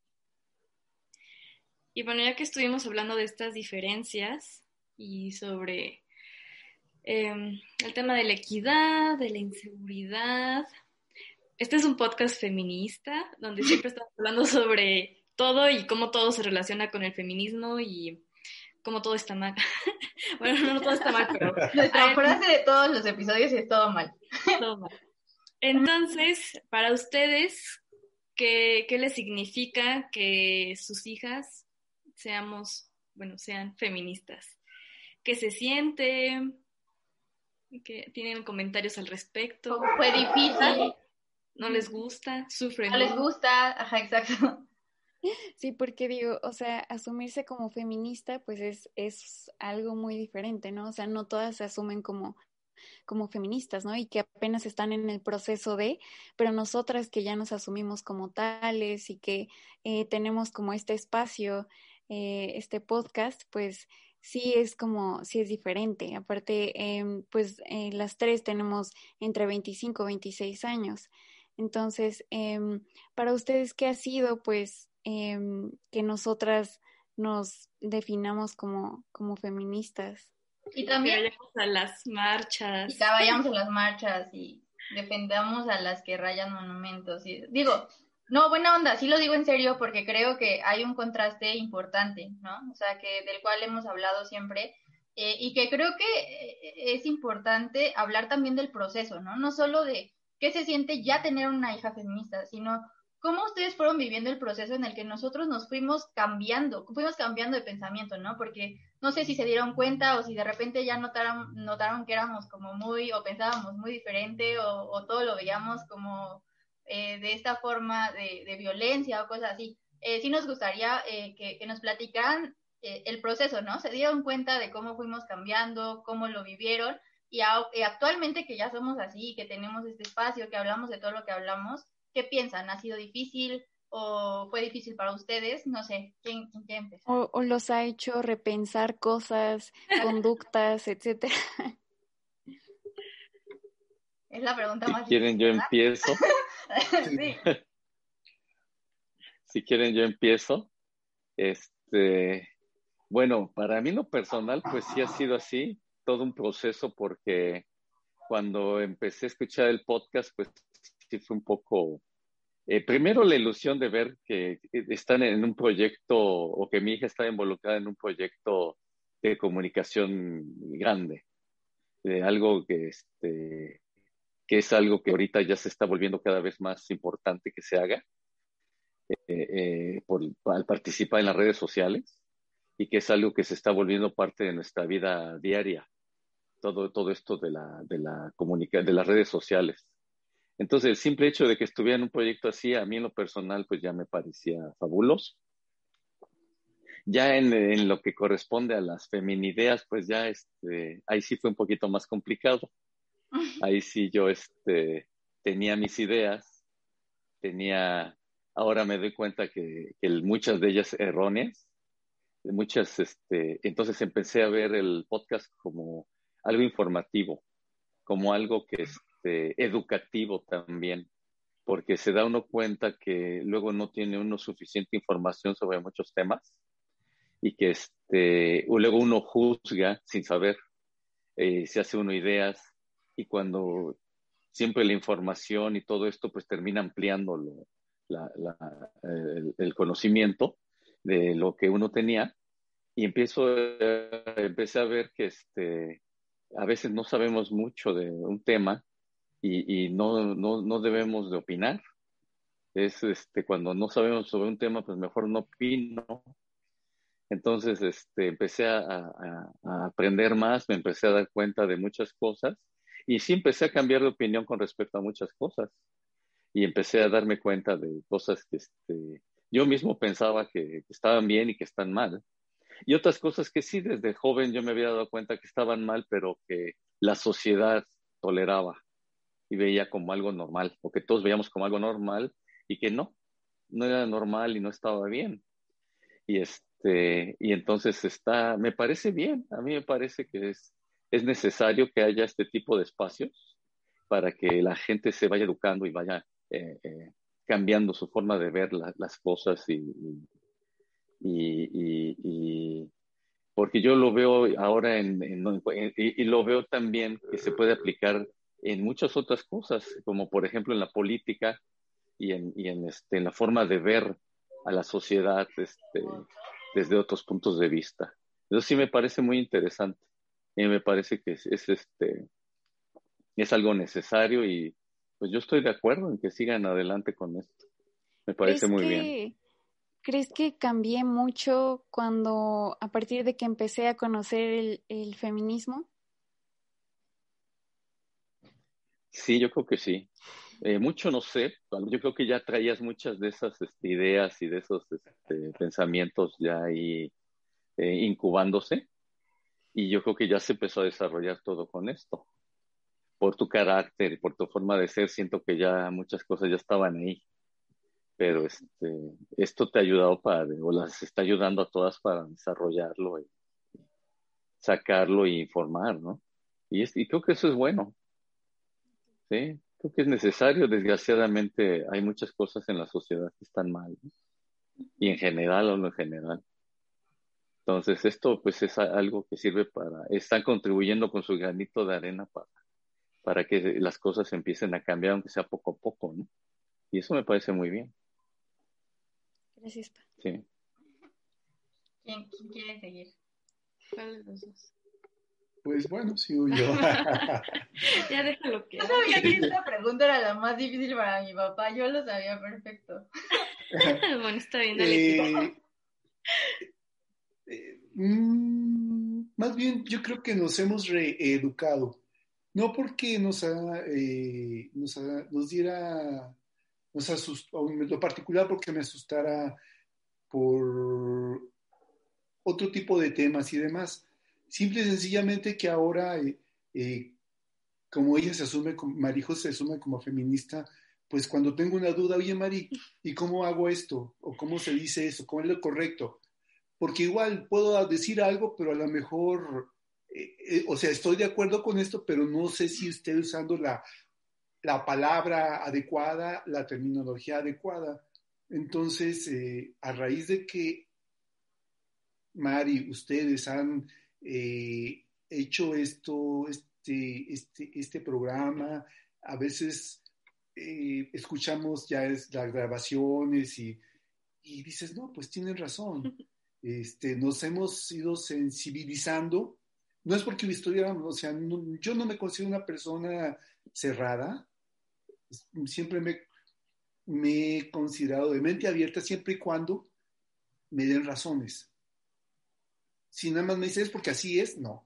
Y bueno, ya que estuvimos hablando de estas diferencias y sobre em, el tema de la equidad, de la inseguridad, este es un podcast feminista donde [LAUGHS] siempre estamos hablando sobre todo y cómo todo se relaciona con el feminismo y cómo todo está mal. [LAUGHS] bueno, no, todo está mal, pero... [LAUGHS] Nuestra frase de todos los episodios es todo mal. Todo mal. Entonces, para ustedes, ¿qué, ¿qué les significa que sus hijas seamos, bueno, sean feministas? ¿Qué se siente? ¿Que tienen comentarios al respecto? Fue difícil. ¿No les gusta? ¿Sufren? No les gusta, ajá, exacto. Sí, porque digo, o sea, asumirse como feminista, pues es, es algo muy diferente, ¿no? O sea, no todas se asumen como, como feministas, ¿no? Y que apenas están en el proceso de, pero nosotras que ya nos asumimos como tales y que eh, tenemos como este espacio, eh, este podcast, pues sí es como, sí es diferente. Aparte, eh, pues eh, las tres tenemos entre 25 y 26 años. Entonces, em, para ustedes, ¿qué ha sido, pues, Em, que nosotras nos definamos como, como feministas. Y también que vayamos a las marchas. Y que vayamos a las marchas y defendamos a las que rayan monumentos. Y, digo, no, buena onda, sí lo digo en serio porque creo que hay un contraste importante, ¿no? O sea, que del cual hemos hablado siempre eh, y que creo que eh, es importante hablar también del proceso, ¿no? No solo de qué se siente ya tener una hija feminista, sino ¿Cómo ustedes fueron viviendo el proceso en el que nosotros nos fuimos cambiando, fuimos cambiando de pensamiento, ¿no? Porque no sé si se dieron cuenta o si de repente ya notaron, notaron que éramos como muy, o pensábamos muy diferente, o, todo lo veíamos como eh, de esta forma de, violencia o cosas así. Eh, sí nos gustaría eh, que, nos platicaran el proceso, ¿no? Se dieron cuenta de cómo fuimos cambiando, cómo lo vivieron, y, y actualmente que ya somos así, que tenemos este espacio, que hablamos de todo lo que hablamos, ¿Qué piensan? ¿Ha sido difícil o fue difícil para ustedes? No sé, ¿quién, quién empezó? O, o, los ha hecho repensar cosas, [LAUGHS] conductas, etcétera. Es la pregunta más si quieren, yo empiezo. [LAUGHS] sí. [LAUGHS] si quieren, yo empiezo. Este, bueno, para mí lo personal, pues sí ha sido así, todo un proceso, porque cuando empecé a escuchar el podcast, pues fue un poco, eh, primero la ilusión de ver que están en un proyecto o que mi hija está involucrada en un proyecto de comunicación grande, de algo que, este, que es algo que ahorita ya se está volviendo cada vez más importante que se haga eh, eh, al participar en las redes sociales y que es algo que se está volviendo parte de nuestra vida diaria, todo, todo esto de la, de la de las redes sociales. Entonces, el simple hecho de que estuviera en un proyecto así, a mí en lo personal, pues ya me parecía fabuloso. Ya en, lo que corresponde a las feminideas, pues ya este, ahí sí fue un poquito más complicado. [LAUGHS] Ahí sí yo este, tenía mis ideas, tenía, ahora me doy cuenta que, que muchas de ellas erróneas, muchas, este, entonces empecé a ver el podcast como algo informativo, como algo que, este, educativo también, porque se da uno cuenta que luego no tiene uno suficiente información sobre muchos temas y que este, luego uno juzga sin saber, eh, se hace uno ideas y cuando siempre la información y todo esto pues termina ampliando el, conocimiento de lo que uno tenía y empiezo, eh, empecé a ver que este, a veces no sabemos mucho de un tema y, no, no, no, debemos de opinar. Es este, cuando no sabemos sobre un tema, pues mejor no opino. Entonces este, empecé a, aprender más, me empecé a dar cuenta de muchas cosas y sí empecé a cambiar de opinión con respecto a muchas cosas. Y empecé a darme cuenta de cosas que este, yo mismo pensaba que, que estaban bien y que están mal. Y otras cosas que sí, desde joven yo me había dado cuenta que estaban mal, pero que la sociedad toleraba y veía como algo normal, o que todos veíamos como algo normal y que no, no era normal y no estaba bien. Y este, y entonces está, me parece bien, a mí me parece que es, es necesario que haya este tipo de espacios para que la gente se vaya educando y vaya eh, eh, cambiando su forma de ver las cosas y, y, porque yo lo veo ahora en, y, lo veo también que se puede aplicar en muchas otras cosas, como por ejemplo en la política y en, y en, este, en la forma de ver a la sociedad este, desde otros puntos de vista. Eso sí me parece muy interesante y me parece que es, este, es algo necesario y pues yo estoy de acuerdo en que sigan adelante con esto. Me parece muy bien. ¿Crees que cambié mucho cuando, a partir de que empecé a conocer el, feminismo? Sí, yo creo que sí. Eh, mucho no sé, yo creo que ya traías muchas de esas este, ideas y de esos este, pensamientos ya ahí eh, incubándose y yo creo que ya se empezó a desarrollar todo con esto. Por tu carácter y por tu forma de ser, siento que ya muchas cosas ya estaban ahí pero este, esto te ha ayudado para, o las está ayudando a todas para desarrollarlo y sacarlo e informar, ¿no? Y, y creo que eso es bueno. Sí, creo que es necesario. Desgraciadamente hay muchas cosas en la sociedad que están mal, y en general o no en general. Entonces, esto pues es algo que sirve para, están contribuyendo con su granito de arena para, para que las cosas empiecen a cambiar, aunque sea poco a poco, ¿no? Y eso me parece muy bien. Gracias, Sí. ¿Quién, quiere seguir? ¿Cuál de los dos? Pues bueno, sigo [LAUGHS] yo. ya déjalo que. Yo sabía que esta pregunta era la más difícil para mi papá. Yo lo sabía perfecto. [LAUGHS] bueno, está bien, dale. Eh, eh, mm, más bien, yo creo que nos hemos reeducado. No porque nos, eh, nos, nos diera nos asustó, lo particular porque me asustara por otro tipo de temas y demás. Simple y sencillamente que ahora, eh, eh, como ella se asume, Marijo se asume como feminista, pues cuando tengo una duda, oye Mari, ¿y cómo hago esto? ¿O cómo se dice eso? ¿Cómo es lo correcto? Porque igual puedo decir algo, pero a lo mejor, eh, o sea, estoy de acuerdo con esto, pero no sé si estoy usando la la palabra adecuada, la terminología adecuada. Entonces, a raíz de que, Mari, ustedes han eh, hecho esto, este, este, este, programa, a veces eh, escuchamos ya las grabaciones y, dices, no, pues tienen razón. [LAUGHS] Este, nos hemos ido sensibilizando. No es porque estuviéramos, o sea, yo no me considero una persona cerrada, siempre me, me he considerado de mente abierta siempre y cuando me den razones. Si nada más me dices porque así es, no.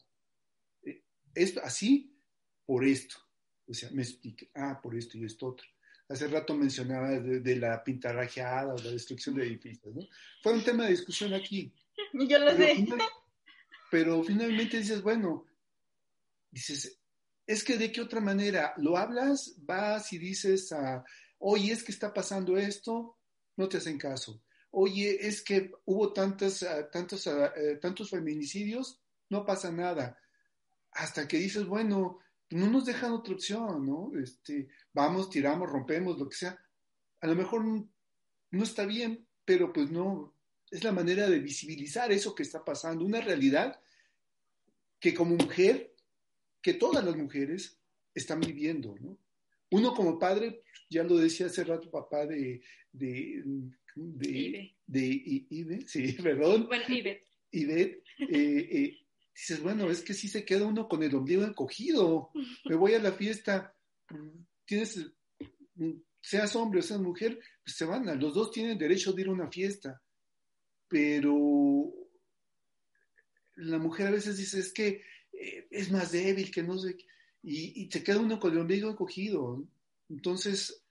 Eh, es así por esto. O sea, me explique, ah, por esto y esto otro. Hace rato mencionaba de, la pintarrajeada o la destrucción de edificios, ¿no? Fue un tema de discusión aquí. [LAUGHS] Yo lo sé. pero finalmente dices, bueno, dices, es que de qué otra manera lo hablas, vas y dices, oye, es que está pasando esto, no te hacen caso. Oye, es que hubo tantos, ah, tantos, ah, eh, tantos feminicidios, no pasa nada. Hasta que dices, bueno, no nos dejan otra opción, ¿no? Este, vamos, tiramos, rompemos, lo que sea. A lo mejor no está bien, pero pues no, es la manera de visibilizar eso que está pasando, una realidad que como mujer que todas las mujeres están viviendo, ¿no? Uno como padre, ya lo decía hace rato papá de, de, de, sí, [LAUGHS] perdón. Bueno, Ibe. Ibe, eh, eh, dices, bueno, es que sí se queda uno con el ombligo encogido. Me voy a la fiesta, tienes, seas hombre o seas mujer, pues se van, a, los dos tienen derecho de ir a una fiesta. Pero la mujer a veces dice, es que eh, es más débil, que no sé, y, y, te queda uno con el ombligo encogido. Entonces,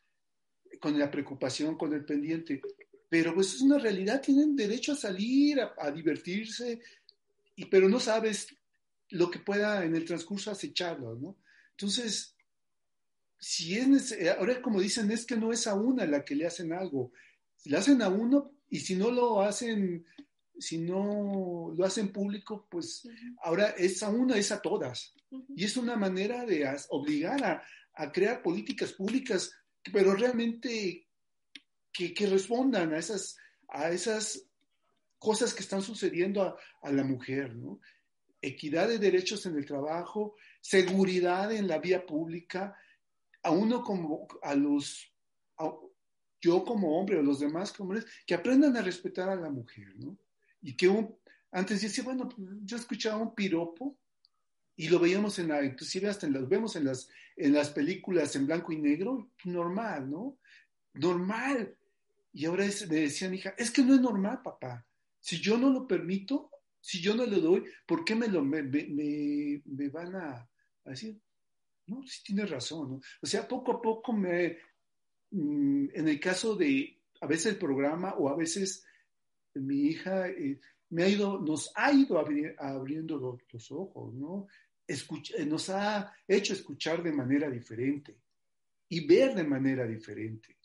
con la preocupación, con el pendiente. Pero pues es una realidad, tienen derecho a salir, a, divertirse, y, pero no sabes lo que pueda en el transcurso acecharlo, ¿no? Entonces, si es, ahora como dicen, es que no es a una la que le hacen algo, le hacen a uno y si no lo hacen si no lo hacen público, pues ahora es a una, es a todas. Y es una manera de obligar a, crear políticas públicas, pero realmente que, respondan a esas, a esas cosas que están sucediendo a, la mujer, ¿no? Equidad de derechos en el trabajo, seguridad en la vía pública, a uno como a los, yo como hombre o los demás hombres, que aprendan a respetar a la mujer, ¿no? Y que antes decía, bueno, yo escuchaba un piropo y lo veíamos en la, inclusive hasta en vemos en las, en las películas en blanco y negro, normal, ¿no? Normal. Y ahora me decía mi hija, es que no es normal, papá. Si yo no lo permito, si yo no le doy, ¿por qué me, lo, me, me, me van a, decir? No, sí tienes razón, ¿no? O sea, poco a poco me, mm, en el caso de, a veces el programa o a veces mi hija eh, me ha ido, nos ha ido abriendo los, ojos, ¿no? nos ha hecho escuchar de manera diferente y ver de manera diferente.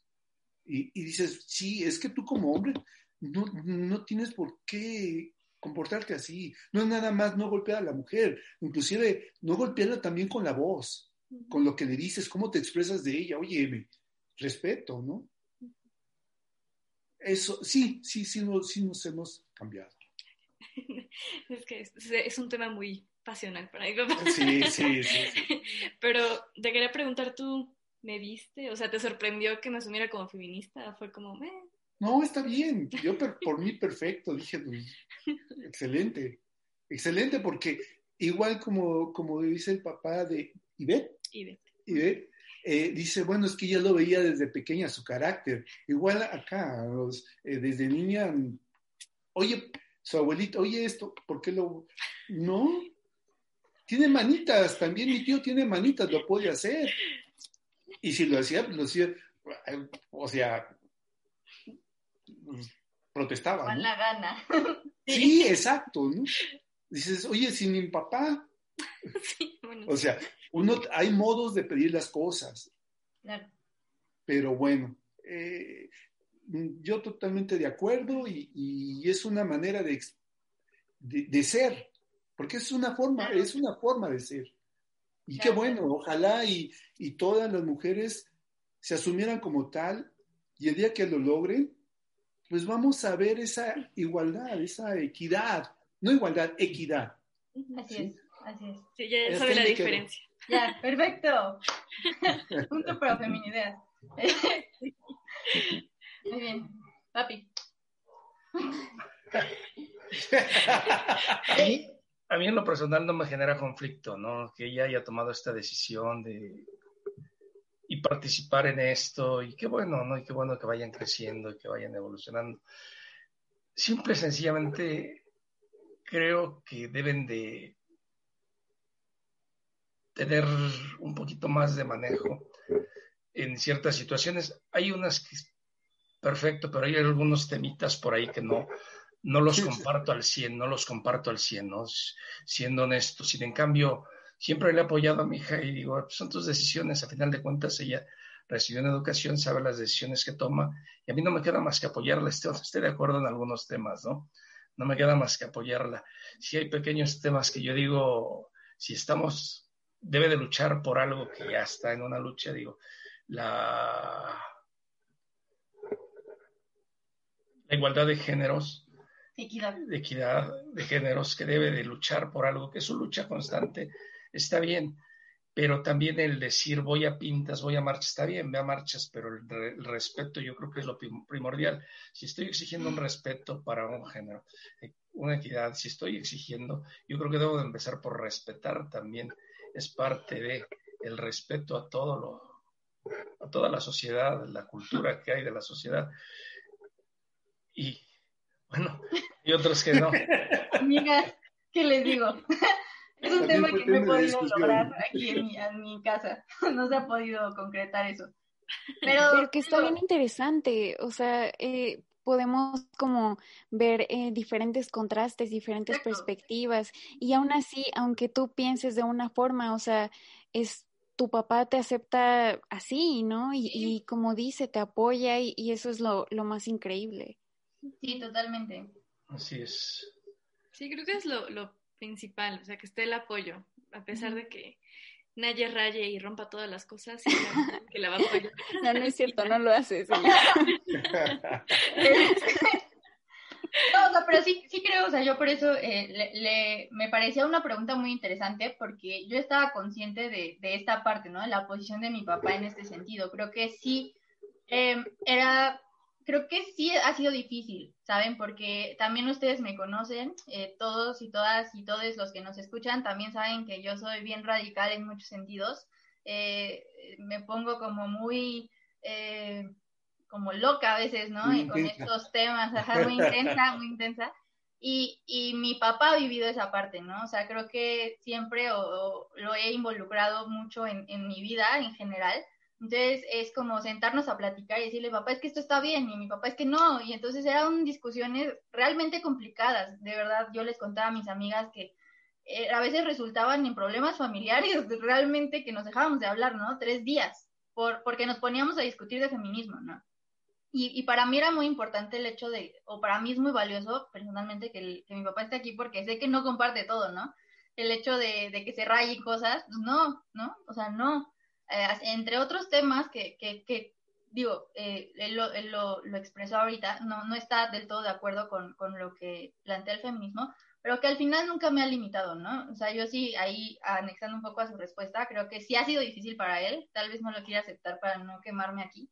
Y, dices, sí, es que tú como hombre no, no, tienes por qué comportarte así. No es nada más no golpear a la mujer, inclusive no golpearla también con la voz, con lo que le dices, cómo te expresas de ella. Oye, respeto, ¿no? Eso, sí, sí, sí, sí nos hemos cambiado. [LAUGHS] es que es, un tema muy pasional para mí. Sí, sí, sí, [LAUGHS] Pero te quería preguntar, ¿tú me viste? O sea, ¿te sorprendió que me asumiera como feminista? Fue como, No, está bien. Yo por mí perfecto. Dije, pues, [LAUGHS] excelente. Excelente porque igual como, como dice el papá de Ivette, Ivette. Eh, dice, bueno, es que ya lo veía desde pequeña su carácter. Igual acá, eh, desde niña, oye, su abuelita, oye esto, ¿por qué lo...? No, tiene manitas, también mi tío tiene manitas, lo puede hacer. Y si lo hacía, lo hacía, o sea, protestaba. Con la gana. [LAUGHS] Sí, exacto, ¿no? Dices, oye, sin mi papá. [LAUGHS] O sea, uno, hay modos de pedir las cosas. Claro. Pero bueno, eh, yo totalmente de acuerdo y, es una manera de, de, ser, porque es una forma, es una forma de ser. Y qué bueno, ojalá y, y, todas las mujeres se asumieran como tal y el día que lo logren, pues vamos a ver esa igualdad, esa equidad, no igualdad, equidad. Así es, así es. Sí, ya sabe la diferencia. Ya, perfecto. [LAUGHS] Punto para feminidad. [LAUGHS] Muy bien. Papi. [LAUGHS] a mí en lo personal no me genera conflicto, ¿no? Que ella haya tomado esta decisión de y participar en esto y qué bueno, ¿no? Y qué bueno que vayan creciendo y que vayan evolucionando. Simple y sencillamente creo que deben de tener un poquito más de manejo en ciertas situaciones. Hay unas que perfecto, pero hay algunos temitas por ahí que no, no los comparto al 100, no los comparto al 100, ¿no? siendo honesto. Sin en cambio, siempre le he apoyado a mi hija y digo, pues, son tus decisiones, a final de cuentas ella recibió una educación, sabe las decisiones que toma y a mí no me queda más que apoyarla, estoy, estoy de acuerdo en algunos temas, ¿no? No me queda más que apoyarla. Si hay pequeños temas que yo digo, si estamos, debe de luchar por algo que ya está en una lucha, digo, la la igualdad de géneros, equidad. de equidad de géneros que debe de luchar por algo, que es su lucha constante, está bien, pero también el decir voy a pintas, voy a marchas, está bien, ve a marchas, pero el, respeto yo creo que es lo primordial. Si estoy exigiendo un respeto para un género, eh, una equidad, si estoy exigiendo, yo creo que debo de empezar por respetar también, es parte de el respeto a todo lo a toda la sociedad, la cultura que hay de la sociedad y bueno, y otros que no. [LAUGHS] Amiga, ¿qué les digo? [LAUGHS] Es un tema que no he podido lograr aquí en mi, casa. [LAUGHS] No se ha podido concretar eso. Pero, que está bien interesante. O sea, eh, podemos como ver eh, diferentes contrastes, diferentes perspectivas. Y aún así, aunque tú pienses de una forma, o sea, es tu papá te acepta así, ¿no? Y, como dice, te apoya y, y eso es lo, lo más increíble. Sí, totalmente. Así es. Sí, creo que es lo, principal, o sea, que esté el apoyo, a pesar de que nadie raye y rompa todas las cosas, [LAUGHS] que la va a apoyar. No, no es cierto, no lo haces. [LAUGHS] Vamos a pero sí, sí creo, o sea, yo por eso eh, le, me parecía una pregunta muy interesante porque yo estaba consciente de, de esta parte, ¿no? La posición de mi papá en este sentido. Creo que sí em, era, creo que sí ha sido difícil, ¿saben? Porque también ustedes me conocen, eh, todos y todas y todos los que nos escuchan también saben que yo soy bien radical en muchos sentidos. Eh, me pongo como muy como loca a veces, ¿no? con estos temas, [LAUGHS] ajá, muy intensa, muy intensa. Y, y, mi papá ha vivido esa parte, ¿no? O sea, creo que siempre o, lo he involucrado mucho en, en, mi vida en general. Entonces es como sentarnos a platicar y decirle, papá, es que esto está bien, y mi papá es que no. Y entonces eran discusiones realmente complicadas. De verdad, yo les contaba a mis amigas que eh, a veces resultaban en problemas familiares, [LAUGHS] realmente que nos dejábamos de hablar, ¿no? Tres días, por, porque nos poníamos a discutir de feminismo, ¿no? Y, para mí era muy importante el hecho de, o para mí es muy valioso personalmente que, mi papá esté aquí porque sé que no comparte todo, ¿no? El hecho de, que se rayen cosas, pues no, ¿no? O sea, no. Eh, entre otros temas que, que, digo, eh, él, lo, él lo, expresó ahorita, no, no está del todo de acuerdo con, con lo que plantea el feminismo, pero que al final nunca me ha limitado, ¿no? O sea, yo sí, ahí anexando un poco a su respuesta, creo que sí ha sido difícil para él, tal vez no lo quiera aceptar para no quemarme aquí,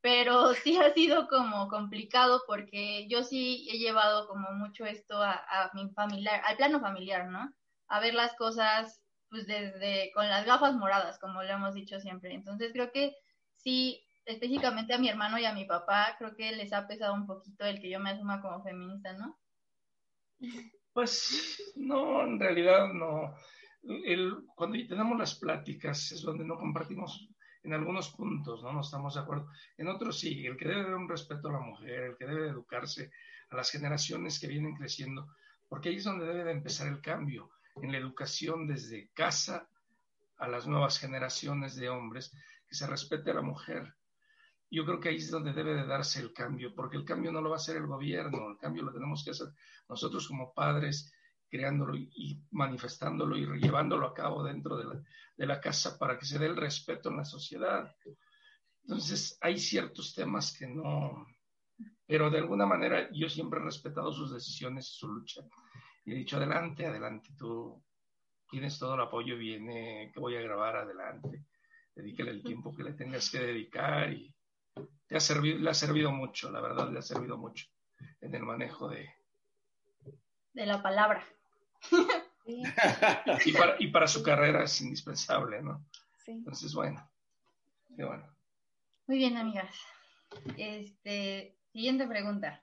pero [LAUGHS] sí ha sido como complicado porque yo sí he llevado como mucho esto a, mi familiar, al plano familiar, ¿no? A ver las cosas pues desde con las gafas moradas, como lo hemos dicho siempre. Entonces creo que sí, específicamente a mi hermano y a mi papá, creo que les ha pesado un poquito el que yo me asuma como feminista, ¿no? Pues no, en realidad no. El, cuando tenemos las pláticas es donde no compartimos en algunos puntos no, no estamos de acuerdo. En otros sí, el que debe dar un respeto a la mujer, el que debe educarse a las generaciones que vienen creciendo, porque ahí es donde debe de empezar el cambio, en la educación desde casa a las nuevas generaciones de hombres, que se respete a la mujer. Yo creo que ahí es donde debe de darse el cambio, porque el cambio no lo va a hacer el gobierno, el cambio lo tenemos que hacer nosotros como padres, creándolo y manifestándolo y llevándolo a cabo dentro de la, de la casa para que se dé el respeto en la sociedad. Entonces, hay ciertos temas que no, pero de alguna manera yo siempre he respetado sus decisiones y su lucha. Y he dicho, adelante, adelante, tú tienes todo el apoyo, viene, que voy a grabar, adelante. Dedícale el tiempo que le tengas que dedicar y te ha servido, le ha servido mucho, la verdad, le ha servido mucho en el manejo de... De la palabra. [LAUGHS] y, para, y, para, su carrera es indispensable, ¿no? Sí. Entonces, bueno, bueno. Muy bien, amigas. Este, siguiente pregunta.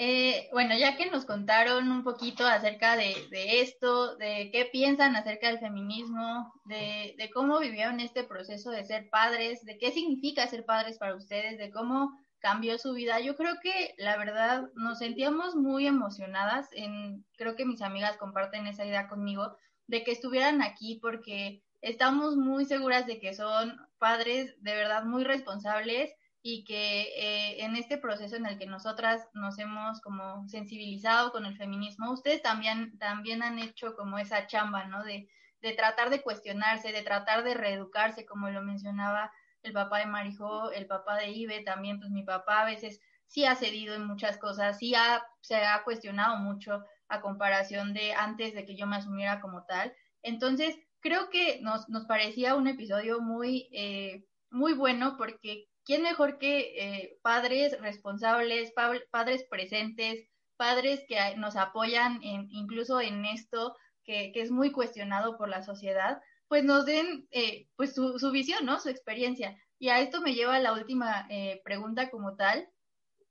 Eh, bueno, ya que nos contaron un poquito acerca de, esto, de qué piensan acerca del feminismo, de, de cómo vivieron este proceso de ser padres, de qué significa ser padres para ustedes, de cómo cambió su vida. Yo creo que la verdad nos sentíamos muy emocionadas en, creo que mis amigas comparten esa idea conmigo, de que estuvieran aquí porque estamos muy seguras de que son padres de verdad muy responsables y que eh, en este proceso en el que nosotras nos hemos como sensibilizado con el feminismo, ustedes también, también han hecho como esa chamba, ¿no? De, de tratar de cuestionarse, de tratar de reeducarse, como lo mencionaba el papá de Marijo, el papá de Ibe, también pues mi papá a veces sí ha cedido en muchas cosas, sí ha, se ha cuestionado mucho a comparación de antes de que yo me asumiera como tal. Entonces, creo que nos, nos parecía un episodio muy, eh, muy bueno porque ¿quién mejor que eh, padres responsables, padres presentes, padres que nos apoyan en, incluso en esto que, que es muy cuestionado por la sociedad? pues nos den eh, pues su, su, visión, ¿no? Su experiencia. Y a esto me lleva la última eh, pregunta como tal,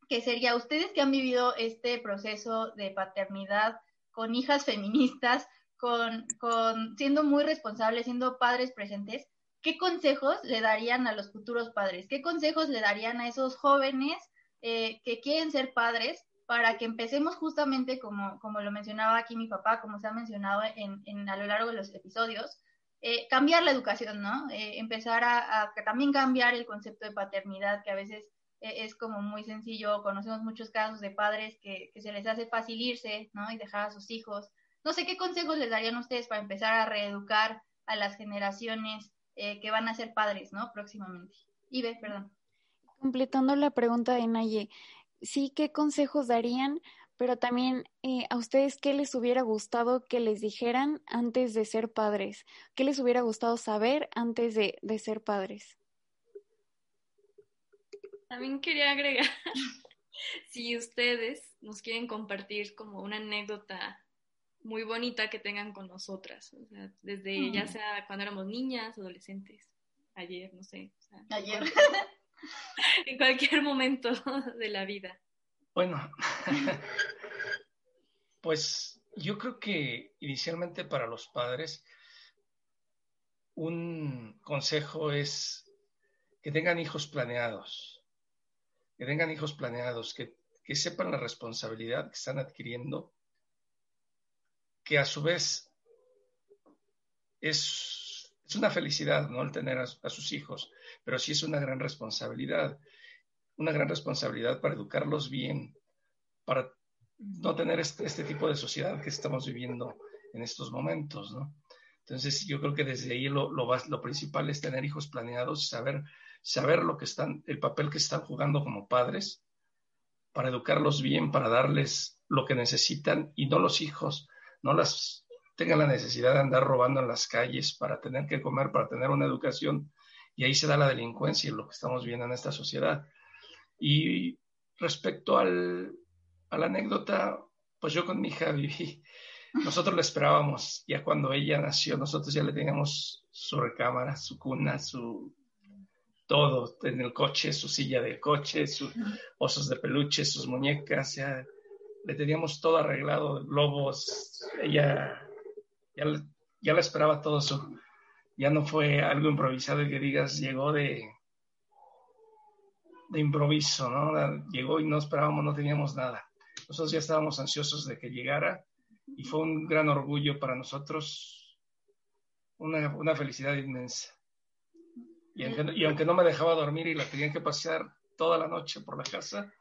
que sería, ustedes que han vivido este proceso de paternidad con hijas feministas, con, con siendo muy responsables, siendo padres presentes, ¿qué consejos le darían a los futuros padres? ¿Qué consejos le darían a esos jóvenes eh, que quieren ser padres para que empecemos justamente, como, como lo mencionaba aquí mi papá, como se ha mencionado en, en, a lo largo de los episodios, eh, cambiar la educación, ¿no? Eh, empezar a, también cambiar el concepto de paternidad, que a veces eh, es como muy sencillo. Conocemos muchos casos de padres que, se les hace fácil irse, ¿no? Y dejar a sus hijos. No sé qué consejos les darían ustedes para empezar a reeducar a las generaciones que van a ser padres, ¿no? Próximamente. Ibe, perdón. Completando la pregunta de Naye, sí, ¿qué consejos darían? Pero también eh, a ustedes, ¿qué les hubiera gustado que les dijeran antes de ser padres? ¿Qué les hubiera gustado saber antes de, de ser padres? También quería agregar, [LAUGHS] si ustedes nos quieren compartir como una anécdota muy bonita que tengan con nosotras, o sea, desde ya mm. sea cuando éramos niñas, adolescentes, ayer, no sé. ayer. [LAUGHS] en cualquier momento [LAUGHS] de la vida. Bueno, [LAUGHS] pues yo creo que inicialmente para los padres un consejo es que tengan hijos planeados, que tengan hijos planeados, que, que sepan la responsabilidad que están adquiriendo que a su vez es, es una felicidad, ¿no? El tener a, sus hijos, pero sí es una gran responsabilidad, una gran responsabilidad para educarlos bien, para no tener este, este tipo de sociedad que estamos viviendo en estos momentos, ¿no? Entonces, yo creo que desde ahí lo, lo, lo principal es tener hijos planeados, saber, saber lo que están, el papel que están jugando como padres, para educarlos bien, para darles lo que necesitan y no los hijos no las tengan la necesidad de andar robando en las calles para tener que comer, para tener una educación. Y ahí se da la delincuencia y lo que estamos viendo en esta sociedad. Y respecto al, a la anécdota, pues yo con mi hija [LAUGHS] viví, nosotros la esperábamos, ya cuando ella nació, nosotros ya le teníamos su recámara, su cuna, su todo en el coche, su silla del coche, sus osos de peluche, sus muñecas, ya le teníamos todo arreglado, globos, ella ya, ya la esperaba todo eso. Ya no fue algo improvisado que digas, llegó de, de improviso, ¿no? Llegó y no esperábamos, no teníamos nada. Nosotros ya estábamos ansiosos de que llegara y fue un gran orgullo para nosotros, una, una felicidad inmensa. Y aunque, y aunque, no me dejaba dormir y la tenía que pasear toda la noche por la casa,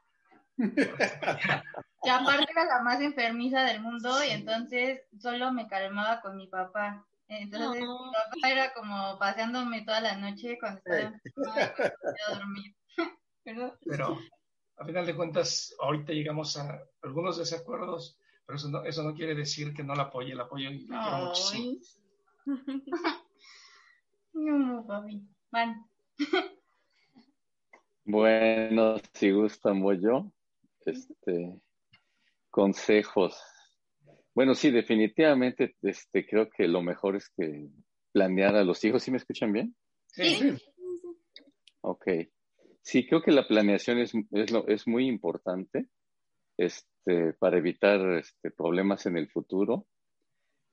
que aparte era la más enfermiza del mundo y entonces solo me calmaba con mi papá. Entonces mi papá era como paseándome toda la noche cuando estaba enferma y dormir. [LAUGHS] Pero a final de cuentas, ahorita llegamos a algunos desacuerdos, pero eso no, eso no quiere decir que no la apoye, la apoyo y la quiero muchísimo. [LAUGHS] no, papi. Van. [LAUGHS] Bueno, si gustan, voy yo. Este, consejos. Bueno, sí, definitivamente este, creo que lo mejor es que planear a los hijos. ¿Sí me escuchan bien? Sí. Ok. Sí, creo que la planeación es, es, lo, es muy importante este, para evitar este, problemas en el futuro.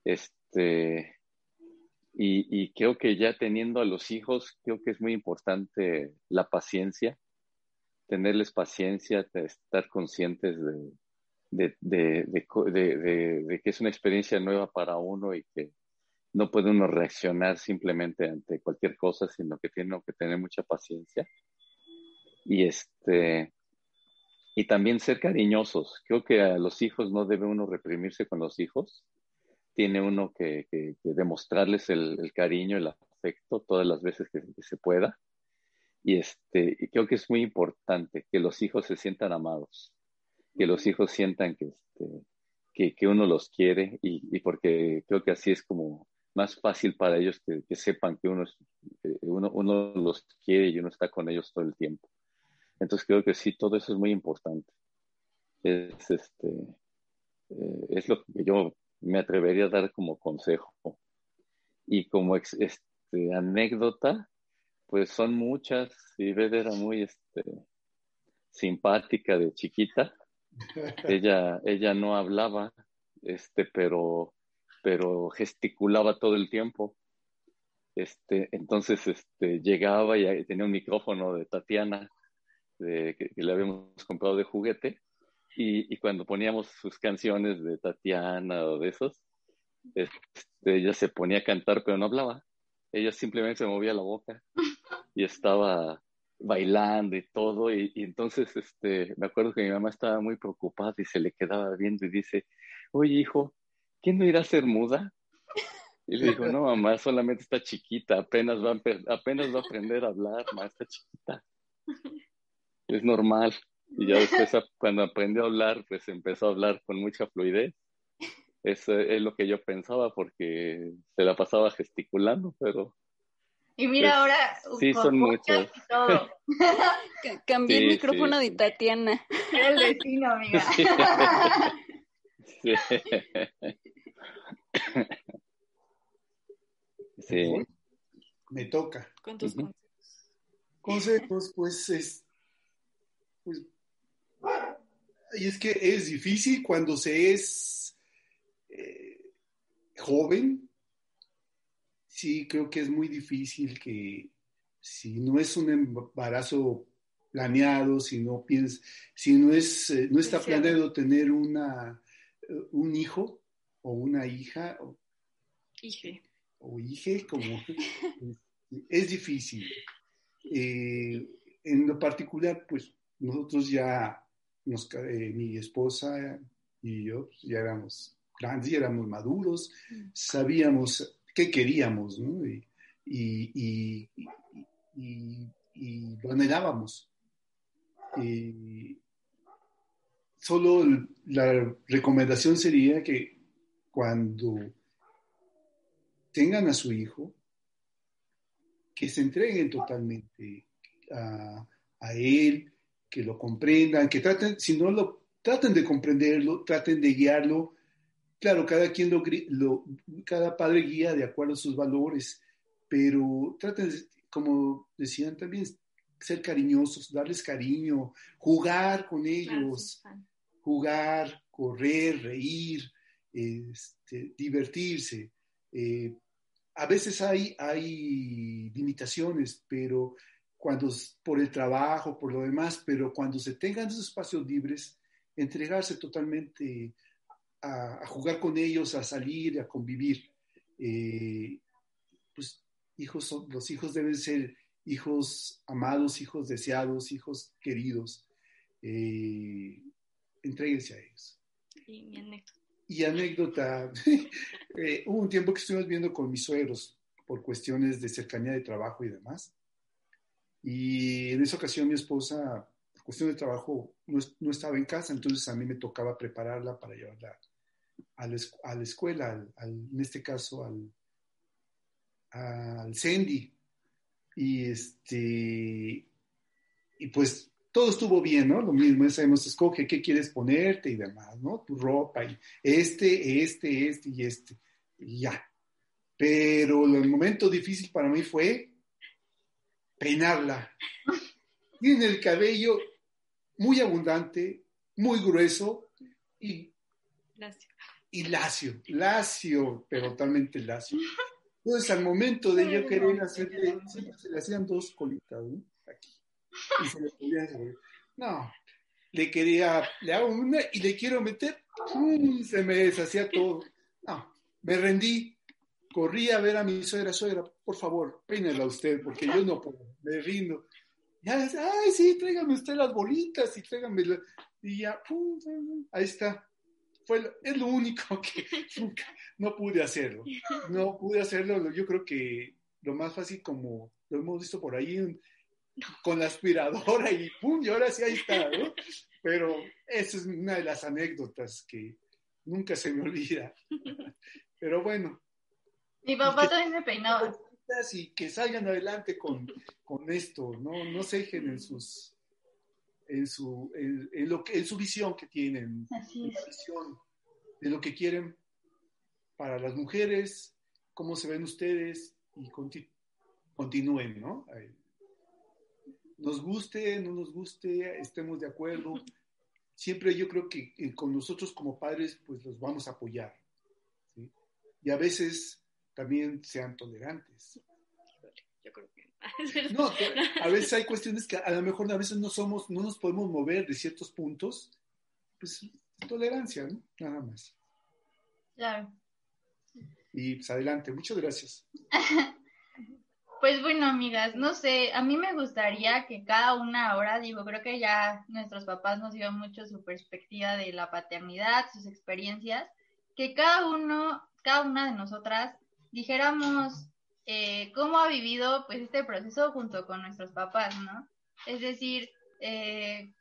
Este, y, y, creo que ya teniendo a los hijos, creo que es muy importante la paciencia tenerles paciencia, estar conscientes de, que es una experiencia nueva para uno y que no puede uno reaccionar simplemente ante cualquier cosa, sino que tiene que tener mucha paciencia. Y este y también ser cariñosos. Creo que a los hijos no debe uno reprimirse con los hijos. Tiene uno que, demostrarles el, cariño, el afecto todas las veces que se pueda y este, creo que es muy importante que los hijos se sientan amados, que los hijos sientan que, este, que, uno los quiere y, porque creo que así es como más fácil para ellos que, sepan que uno, uno, uno, los quiere y uno está con ellos todo el tiempo. Entonces creo que sí, todo eso es muy importante. Es, este, eh, es lo que yo me atrevería a dar como consejo. Y como este, anécdota, pues son muchas. Y Beth era muy este, simpática de chiquita. [LAUGHS] Ella, ella no hablaba, este, pero, pero gesticulaba todo el tiempo. Este, entonces este, llegaba y tenía un micrófono de Tatiana de, que, le habíamos comprado de juguete. Y, y, cuando poníamos sus canciones de Tatiana o de esos, este, ella se ponía a cantar, pero no hablaba. Ella simplemente se movía la boca y estaba bailando y todo, y, entonces este, me acuerdo que mi mamá estaba muy preocupada y se le quedaba viendo y dice, oye hijo, ¿quién no irá a ser muda? Y le dijo, no mamá, solamente está chiquita, apenas va, a, apenas va a aprender a hablar, mamá está chiquita. Es normal. Y ya después, cuando aprendió a hablar, pues empezó a hablar con mucha fluidez. Eso es lo que yo pensaba porque se la pasaba gesticulando, pero... Y mira pues, ahora... Sí, son muchos. [LAUGHS] Cambié el micrófono de Tatiana. El vecino, amiga. [LAUGHS] Sí. sí. Me toca. Con tus consejos. Consejos, pues es... Pues, y es que es difícil cuando se es eh, joven. Sí, creo que es muy difícil que si no es un embarazo planeado, si no piensas, si no es, eh, no está planeado tener una, eh, un hijo o una hija. O, O hije, como [LAUGHS] es difícil. en lo particular, pues nosotros ya eh, mi esposa y yo pues, ya éramos grandes, ya éramos maduros, mm. sabíamos qué queríamos, ¿no? Y, lo anhelábamos. solo la recomendación sería que cuando tengan a su hijo, que se entreguen totalmente a él, que lo comprendan, que traten, si no lo, traten de comprenderlo, traten de guiarlo. Claro, cada quien lo, cada padre guía de acuerdo a sus valores, pero traten, como decían también, ser cariñosos, darles cariño, jugar con ellos, jugar, correr, reír, este, divertirse. Eh, a veces hay, hay limitaciones, pero cuando por el trabajo, por lo demás, pero cuando se tengan esos espacios libres, entregarse totalmente a, jugar con ellos, a salir, a convivir. Eh, pues hijos son, los hijos deben ser hijos amados, hijos deseados, hijos queridos. Eh, entréguense a ellos. Y mi anécdota. Y anécdota, [LAUGHS] eh, hubo un tiempo que estuvimos viendo con mis suegros por cuestiones de cercanía de trabajo y demás. Y en esa ocasión mi esposa, por cuestión de trabajo, no, estaba en casa, entonces a mí me tocaba prepararla para llevarla a la, a la escuela, en este caso al, al Sandy. Y, este, y pues todo estuvo bien, ¿no? Lo mismo, sabemos, escoge qué quieres ponerte y demás, ¿no? Tu ropa y este, este, este y este. Y ya. Pero el momento difícil para mí fue peinarla. Tiene el cabello muy abundante, muy grueso y. Y lacio, lacio, pero totalmente lacio. Entonces, al momento de yo querer hacerle, se le hacían dos colitas, ¿no? Aquí. Y se le podían No, le quería, le hago una y le quiero meter, se me deshacía todo. No, me rendí, corrí a ver a mi suegra, suegra, por favor, peínela usted, porque yo no puedo, me rindo. Ya, ay, sí, tráigame usted las bolitas y tráigame, y ya, pum, ahí está. Fue es lo único [LAUGHS] que nunca, no pude hacerlo. No pude hacerlo, yo creo que lo más fácil como lo hemos visto por ahí, con la aspiradora y pum, y ahora sí ahí está, ¿no? Pero esa es una de las anécdotas que nunca se me olvida. Pero bueno, mi papá también me peinaba. Y que salgan adelante con, esto, ¿no? No se dejen en sus en su, en, lo que, en su visión que tienen, Así es. visión de lo que quieren para las mujeres, cómo se ven ustedes y continúen, ¿no? Nos guste, no nos guste, estemos de acuerdo. Siempre yo creo que eh, con nosotros como padres, pues los vamos a apoyar. ¿sí? Y a veces también sean tolerantes. Yo creo que [LAUGHS] no, a veces hay cuestiones que a lo mejor a veces no somos, no nos podemos mover de ciertos puntos, pues tolerancia, ¿no? Nada más. Claro. Y pues adelante, muchas gracias. [LAUGHS] Pues bueno, amigas, no sé, a mí me gustaría que cada una ahora, digo, creo que ya nuestros papás nos dieron mucho su perspectiva de la paternidad, sus experiencias, que cada uno, cada una de nosotras dijéramos eh, cómo ha vivido pues este proceso junto con nuestros papás, ¿no? Es decir, eh,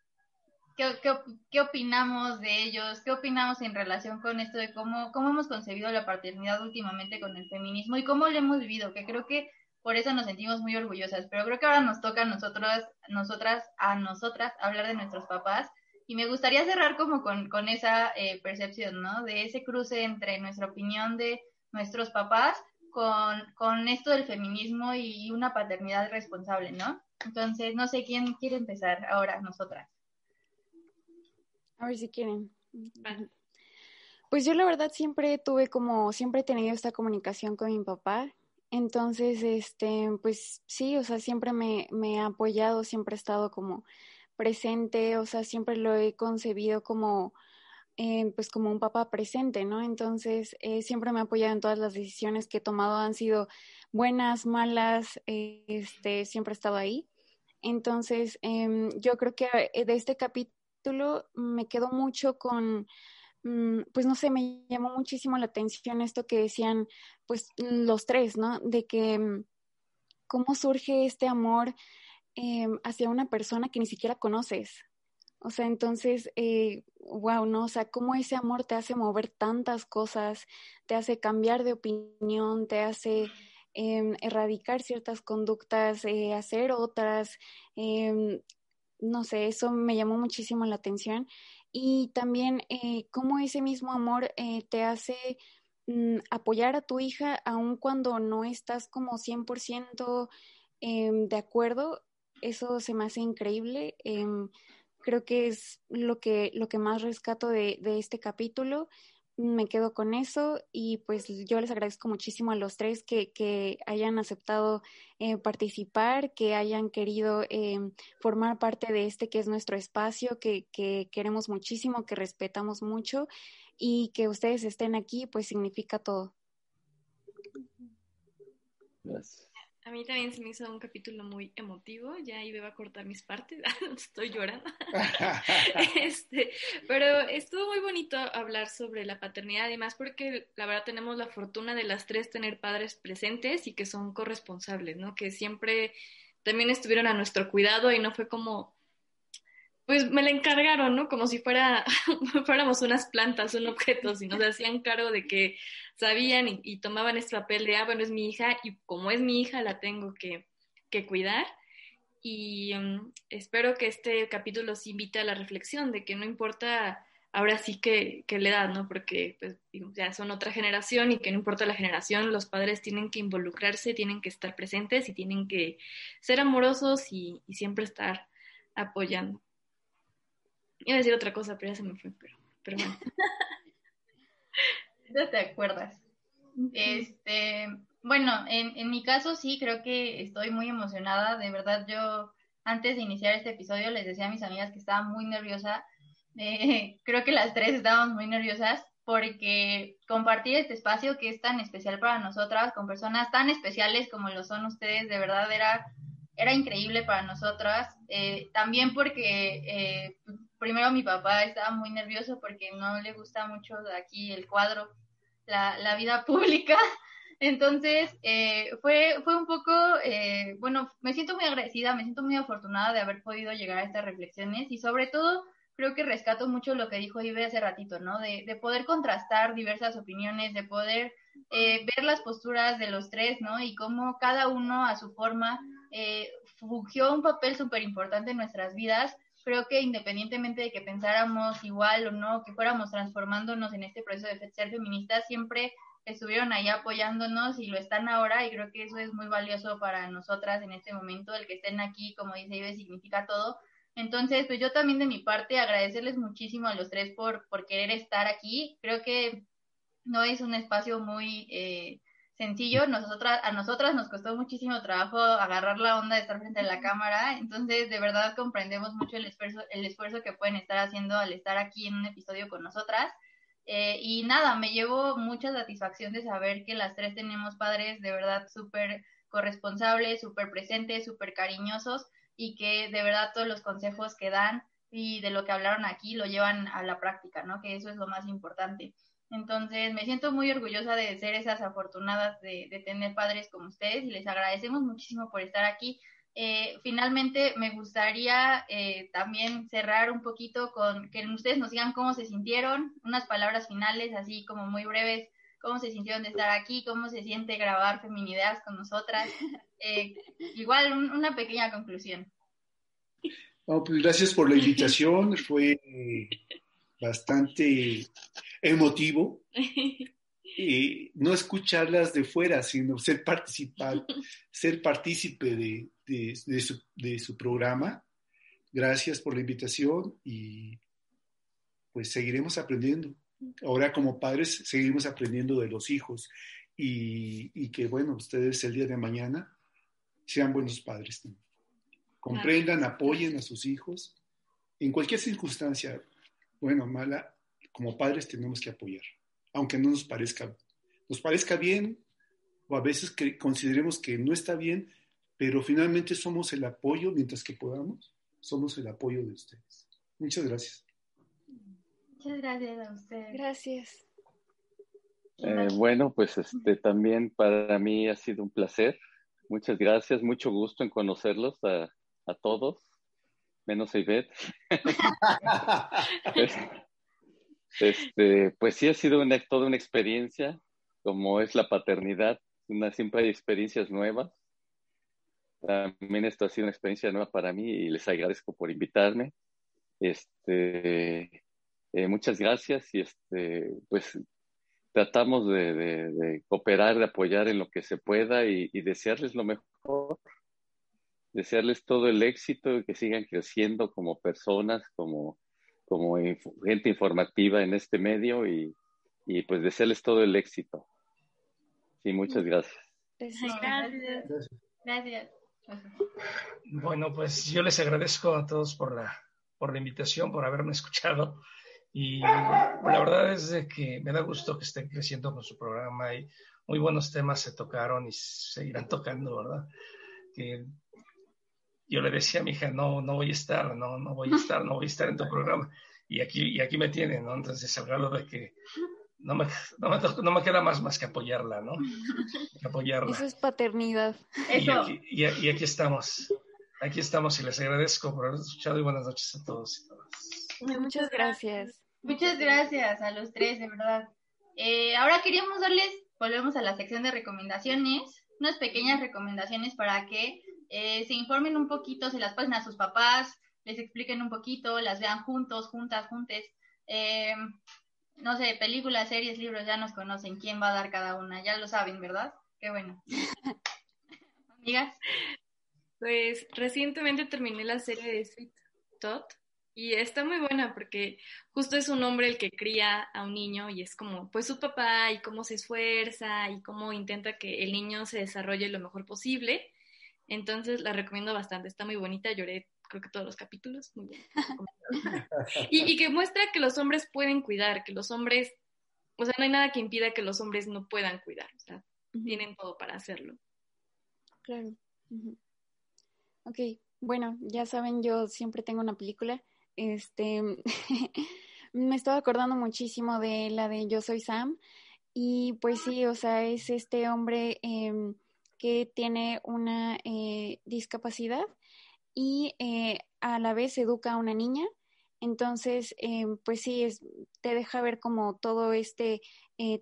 qué, qué, qué, opinamos de ellos, qué opinamos en relación con esto de cómo, cómo hemos concebido la paternidad últimamente con el feminismo y cómo lo hemos vivido, que creo que por eso nos sentimos muy orgullosas, pero creo que ahora nos toca a nosotros, nosotras, a nosotras hablar de nuestros papás y me gustaría cerrar como con, con esa eh, percepción, ¿no? De ese cruce entre nuestra opinión de nuestros papás con, con esto del feminismo y una paternidad responsable, ¿no? Entonces, no sé quién quiere empezar ahora, nosotras. A ver si quieren. Pues yo la verdad siempre tuve como, siempre he tenido esta comunicación con mi papá. Entonces, este, pues sí, o sea, siempre me, me ha apoyado, siempre he estado como presente, o sea, siempre lo he concebido como, eh, pues como un papá presente, ¿no? Entonces, eh, siempre me ha apoyado en todas las decisiones que he tomado, han sido buenas, malas, eh, este, siempre he estado ahí. Entonces, em, yo creo que de este capítulo me quedo mucho con, mm, pues no sé, me llamó muchísimo la atención esto que decían, pues los tres, ¿no? De que mm, cómo surge este amor Em, hacia una persona que ni siquiera conoces. O sea, entonces, wow, eh, ¿no? O sea, cómo ese amor te hace mover tantas cosas, te hace cambiar de opinión, te hace em, erradicar ciertas conductas, eh, hacer otras. Em, no sé, eso me llamó muchísimo la atención. Y también eh, cómo ese mismo amor te hace mm, apoyar a tu hija aun cuando no estás como 100% de acuerdo eso se me hace increíble. Creo que es lo que, lo que más rescato de, este capítulo. Me quedo con eso y pues yo les agradezco muchísimo a los tres que, hayan aceptado eh, participar, que hayan querido em, formar parte de este que es nuestro espacio, que, que queremos muchísimo, que respetamos mucho y que ustedes estén aquí pues significa todo. Gracias. A mí también se me hizo un capítulo muy emotivo, ya iba a cortar mis partes, [LAUGHS] estoy llorando. [LAUGHS] este, pero estuvo muy bonito hablar sobre la paternidad, además porque la verdad tenemos la fortuna de las tres tener padres presentes y que son corresponsables, ¿no? Que siempre también estuvieron a nuestro cuidado y no fue como, pues me la encargaron, ¿no? Como si fuera, [LAUGHS] fuéramos unas plantas, un objeto, y nos hacían cargo de que sabían y, tomaban este papel de, ah, bueno, es mi hija y como es mi hija la tengo que, que cuidar. Y um, espero que este capítulo os invite a la reflexión de que no importa ahora sí que, que la edad, ¿no? Porque pues, ya son otra generación y que no importa la generación, los padres tienen que involucrarse, tienen que estar presentes y tienen que ser amorosos y, y siempre estar apoyando. Iba a decir otra cosa, pero ya se me fue, pero, pero bueno. [LAUGHS] Ya te acuerdas. Este, bueno, en, en mi caso sí, creo que estoy muy emocionada. De verdad, yo antes de iniciar este episodio les decía a mis amigas que estaba muy nerviosa. Eh, [LAUGHS] creo que las tres estábamos muy nerviosas porque compartir este espacio que es tan especial para nosotras, con personas tan especiales como lo son ustedes, de verdad era, era increíble para nosotras. Eh, también porque eh, primero mi papá estaba muy nervioso porque no le gusta mucho aquí el cuadro, la, vida [LAUGHS] pública. Entonces, eh, fue, fue un poco, eh, bueno, me siento muy agradecida, me siento muy afortunada de haber podido llegar a estas reflexiones y sobre todo creo que rescato mucho lo que dijo Ibe hace ratito, ¿no? De, de poder contrastar diversas opiniones, de poder eh, ver las posturas de los tres, ¿no? Y cómo cada uno a su forma eh, fungió un papel súper importante en nuestras vidas creo que independientemente de que pensáramos igual o no, que fuéramos transformándonos en este proceso de ser feministas, siempre estuvieron ahí apoyándonos y lo están ahora y creo que eso es muy valioso para nosotras en este momento, el que estén aquí, como dice Ibe, significa todo. Entonces, pues yo también de mi parte agradecerles muchísimo a los tres por, por querer estar aquí. Creo que no es un espacio muy eh, sencillo. Nosotras, a nosotras nos costó muchísimo trabajo agarrar la onda de estar frente a la cámara, entonces de verdad comprendemos mucho el esfuerzo, el esfuerzo que pueden estar haciendo al estar aquí en un episodio con nosotras. Eh, y nada, me llevo mucha satisfacción de saber que las tres tenemos padres de verdad súper corresponsables, súper presentes, súper cariñosos y que de verdad todos los consejos que dan y de lo que hablaron aquí lo llevan a la práctica, ¿no? Que eso es lo más importante. Entonces, me siento muy orgullosa de ser esas afortunadas de, tener padres como ustedes y les agradecemos muchísimo por estar aquí. Eh, finalmente, me gustaría eh, también cerrar un poquito con que ustedes nos digan cómo se sintieron, unas palabras finales, así como muy breves, cómo se sintieron de estar aquí, cómo se siente grabar Feminideas con nosotras. Eh, igual, una pequeña conclusión. pues gracias por la invitación, fue bastante emotivo. [LAUGHS] Y no escucharlas de fuera, sino ser participar, [LAUGHS] ser partícipe de, de, su, programa. Gracias por la invitación y pues seguiremos aprendiendo. Ahora como padres seguimos aprendiendo de los hijos y, y, que bueno, ustedes el día de mañana sean buenos padres Comprendan, apoyen a sus hijos en cualquier circunstancia, bueno, mala, como padres tenemos que apoyar, aunque no nos parezca, nos parezca bien o a veces que consideremos que no está bien, pero finalmente somos el apoyo mientras que podamos, somos el apoyo de ustedes. Muchas gracias. Muchas gracias a ustedes. Gracias. Eh, bueno, pues este también para mí ha sido un placer. Muchas gracias, mucho gusto en conocerlos a, a todos, menos a Ivette. [LAUGHS] [LAUGHS] este, pues sí ha sido una, toda una experiencia, como es la paternidad. Una, siempre hay experiencias nuevas también esto ha sido una experiencia nueva para mí y les agradezco por invitarme. Este, eh, muchas gracias y este, pues tratamos de, cooperar, de apoyar en lo que se pueda y, desearles lo mejor, desearles todo el éxito y que sigan creciendo como personas, como, como gente informativa en este medio y, y pues desearles todo el éxito. Sí, muchas gracias. Gracias. gracias. Bueno, pues yo les agradezco a todos por la, por la invitación, por haberme escuchado. Y la verdad es de que me da gusto que estén creciendo con su programa y muy buenos temas se tocaron y seguirán tocando, ¿verdad? Que yo le decía a mi hija, no, no voy a estar, no, no voy a estar, no voy a estar en tu programa. Y aquí, y aquí me tienen, ¿no? Entonces, hablarlo de que no me, no me, no me, queda más, más que apoyarla, ¿no? apoyarla. Eso es paternidad. Y aquí, y, aquí, estamos. Aquí estamos y les agradezco por haber escuchado y buenas noches a todos y todas. Muchas gracias. Muchas gracias a los tres, de verdad. Eh, ahora queríamos darles, volvemos a la sección de recomendaciones, unas pequeñas recomendaciones para que eh, se informen un poquito, se las pasen a sus papás, les expliquen un poquito, las vean juntos, juntas, juntes. Eh, no sé, películas, series, libros, ya nos conocen quién va a dar cada una, ya lo saben, ¿verdad? Qué bueno. [LAUGHS] Amigas. Pues recientemente terminé la serie de Sweet Tot y está muy buena porque justo es un hombre el que cría a un niño y es como pues su papá y cómo se esfuerza y cómo intenta que el niño se desarrolle lo mejor posible. Entonces la recomiendo bastante, está muy bonita, lloré creo que todos los capítulos, muy bien. [LAUGHS] y, que muestra que los hombres pueden cuidar, que los hombres, o sea, no hay nada que impida que los hombres no puedan cuidar, o sea, tienen todo para hacerlo. Claro. Ok, bueno, ya saben, yo siempre tengo una película. Este, [LAUGHS] me estaba acordando muchísimo de la de Yo Soy Sam. Y pues sí, o sea, es este hombre em, que tiene una eh, discapacidad y eh, a la vez educa a una niña. Entonces, eh, pues sí, es, te deja ver como todo este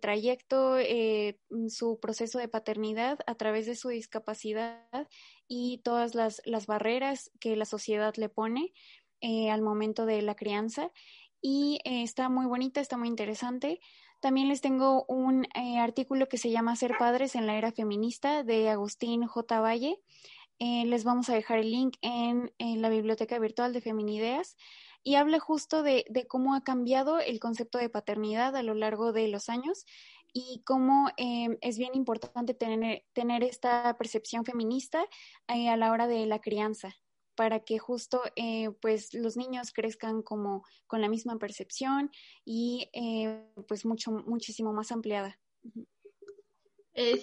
trayecto, su proceso de paternidad a través de su discapacidad y todas las, las barreras que la sociedad le pone al momento de la crianza. Y está muy bonita, está muy interesante. También les tengo un artículo que se llama Ser padres en la era feminista de Agustín J. Valle. Eh, les vamos a dejar el link en, la biblioteca virtual de Feminideas y habla justo de, cómo ha cambiado el concepto de paternidad a lo largo de los años y cómo eh, es bien importante tener, tener esta percepción feminista eh, a la hora de la crianza para que justo pues los niños crezcan como con la misma percepción y pues mucho muchísimo más ampliada.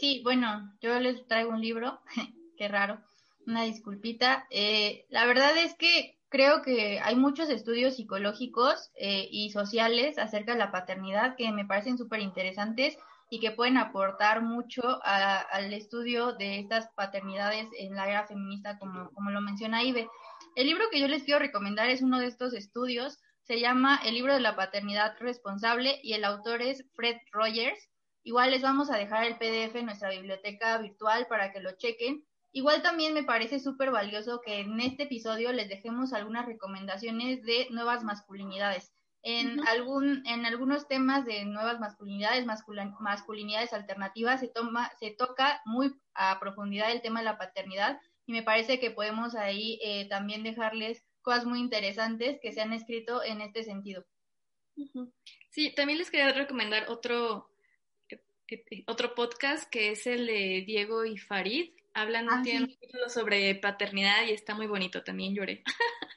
sí, bueno, yo les traigo un libro, [LAUGHS] qué raro, una disculpita. Eh, la verdad es que creo que hay muchos estudios psicológicos eh, y sociales acerca de la paternidad que me parecen súper interesantes y que pueden aportar mucho al estudio de estas paternidades en la era feminista, como, como lo menciona Ibe. El libro que yo les quiero recomendar es uno de estos estudios, se llama El libro de la paternidad responsable y el autor es Fred Rogers. Igual les vamos a dejar el PDF en nuestra biblioteca virtual para que lo chequen. Igual también me parece súper valioso que en este episodio les dejemos algunas recomendaciones de nuevas masculinidades. En, algún, en algunos temas de nuevas masculinidades, masculinidades alternativas, se, toma, se toca muy a profundidad el tema de la paternidad y me parece que podemos ahí eh, también dejarles cosas muy interesantes que se han escrito en este sentido. Sí, también les quería recomendar otro, eh, eh, otro podcast que es el de Diego y Farid. Hablan, ah, un título sobre paternidad y está muy bonito, también lloré.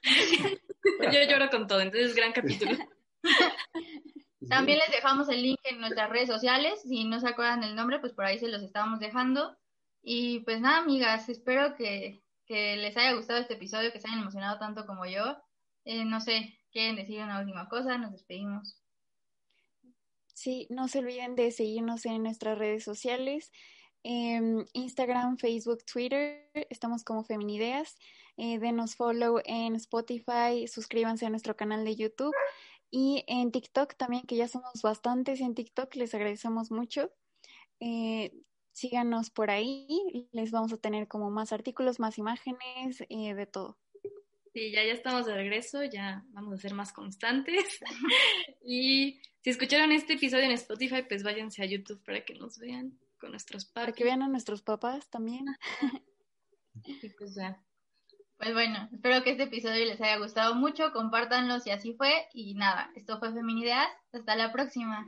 [LAUGHS] Yo lloro con todo, entonces gran capítulo. [LAUGHS] También les dejamos el link en nuestras redes sociales. Si no se acuerdan el nombre, pues por ahí se los estamos dejando. Y pues nada, amigas, espero que, les haya gustado este episodio, que se hayan emocionado tanto como yo. Eh, no sé, ¿quieren decir una última cosa? Nos despedimos. Sí, no se olviden de seguirnos en nuestras redes sociales. Instagram, Facebook, Twitter, estamos como Feminideas. Eh, denos follow en Spotify, suscríbanse a nuestro canal de YouTube y en TikTok también, que ya somos bastantes en TikTok, les agradecemos mucho. Eh, síganos por ahí, les vamos a tener como más artículos, más imágenes, eh, de todo. Sí, ya, ya estamos de regreso, ya vamos a ser más constantes. [LAUGHS] y si escucharon este episodio en Spotify, pues váyanse a YouTube para que nos vean con nuestros papás. Para que vean a nuestros papás también. [LAUGHS] y pues ya. Pues bueno, espero que este episodio les haya gustado mucho, compártanlo si así fue y nada, esto fue Feminideas, hasta la próxima.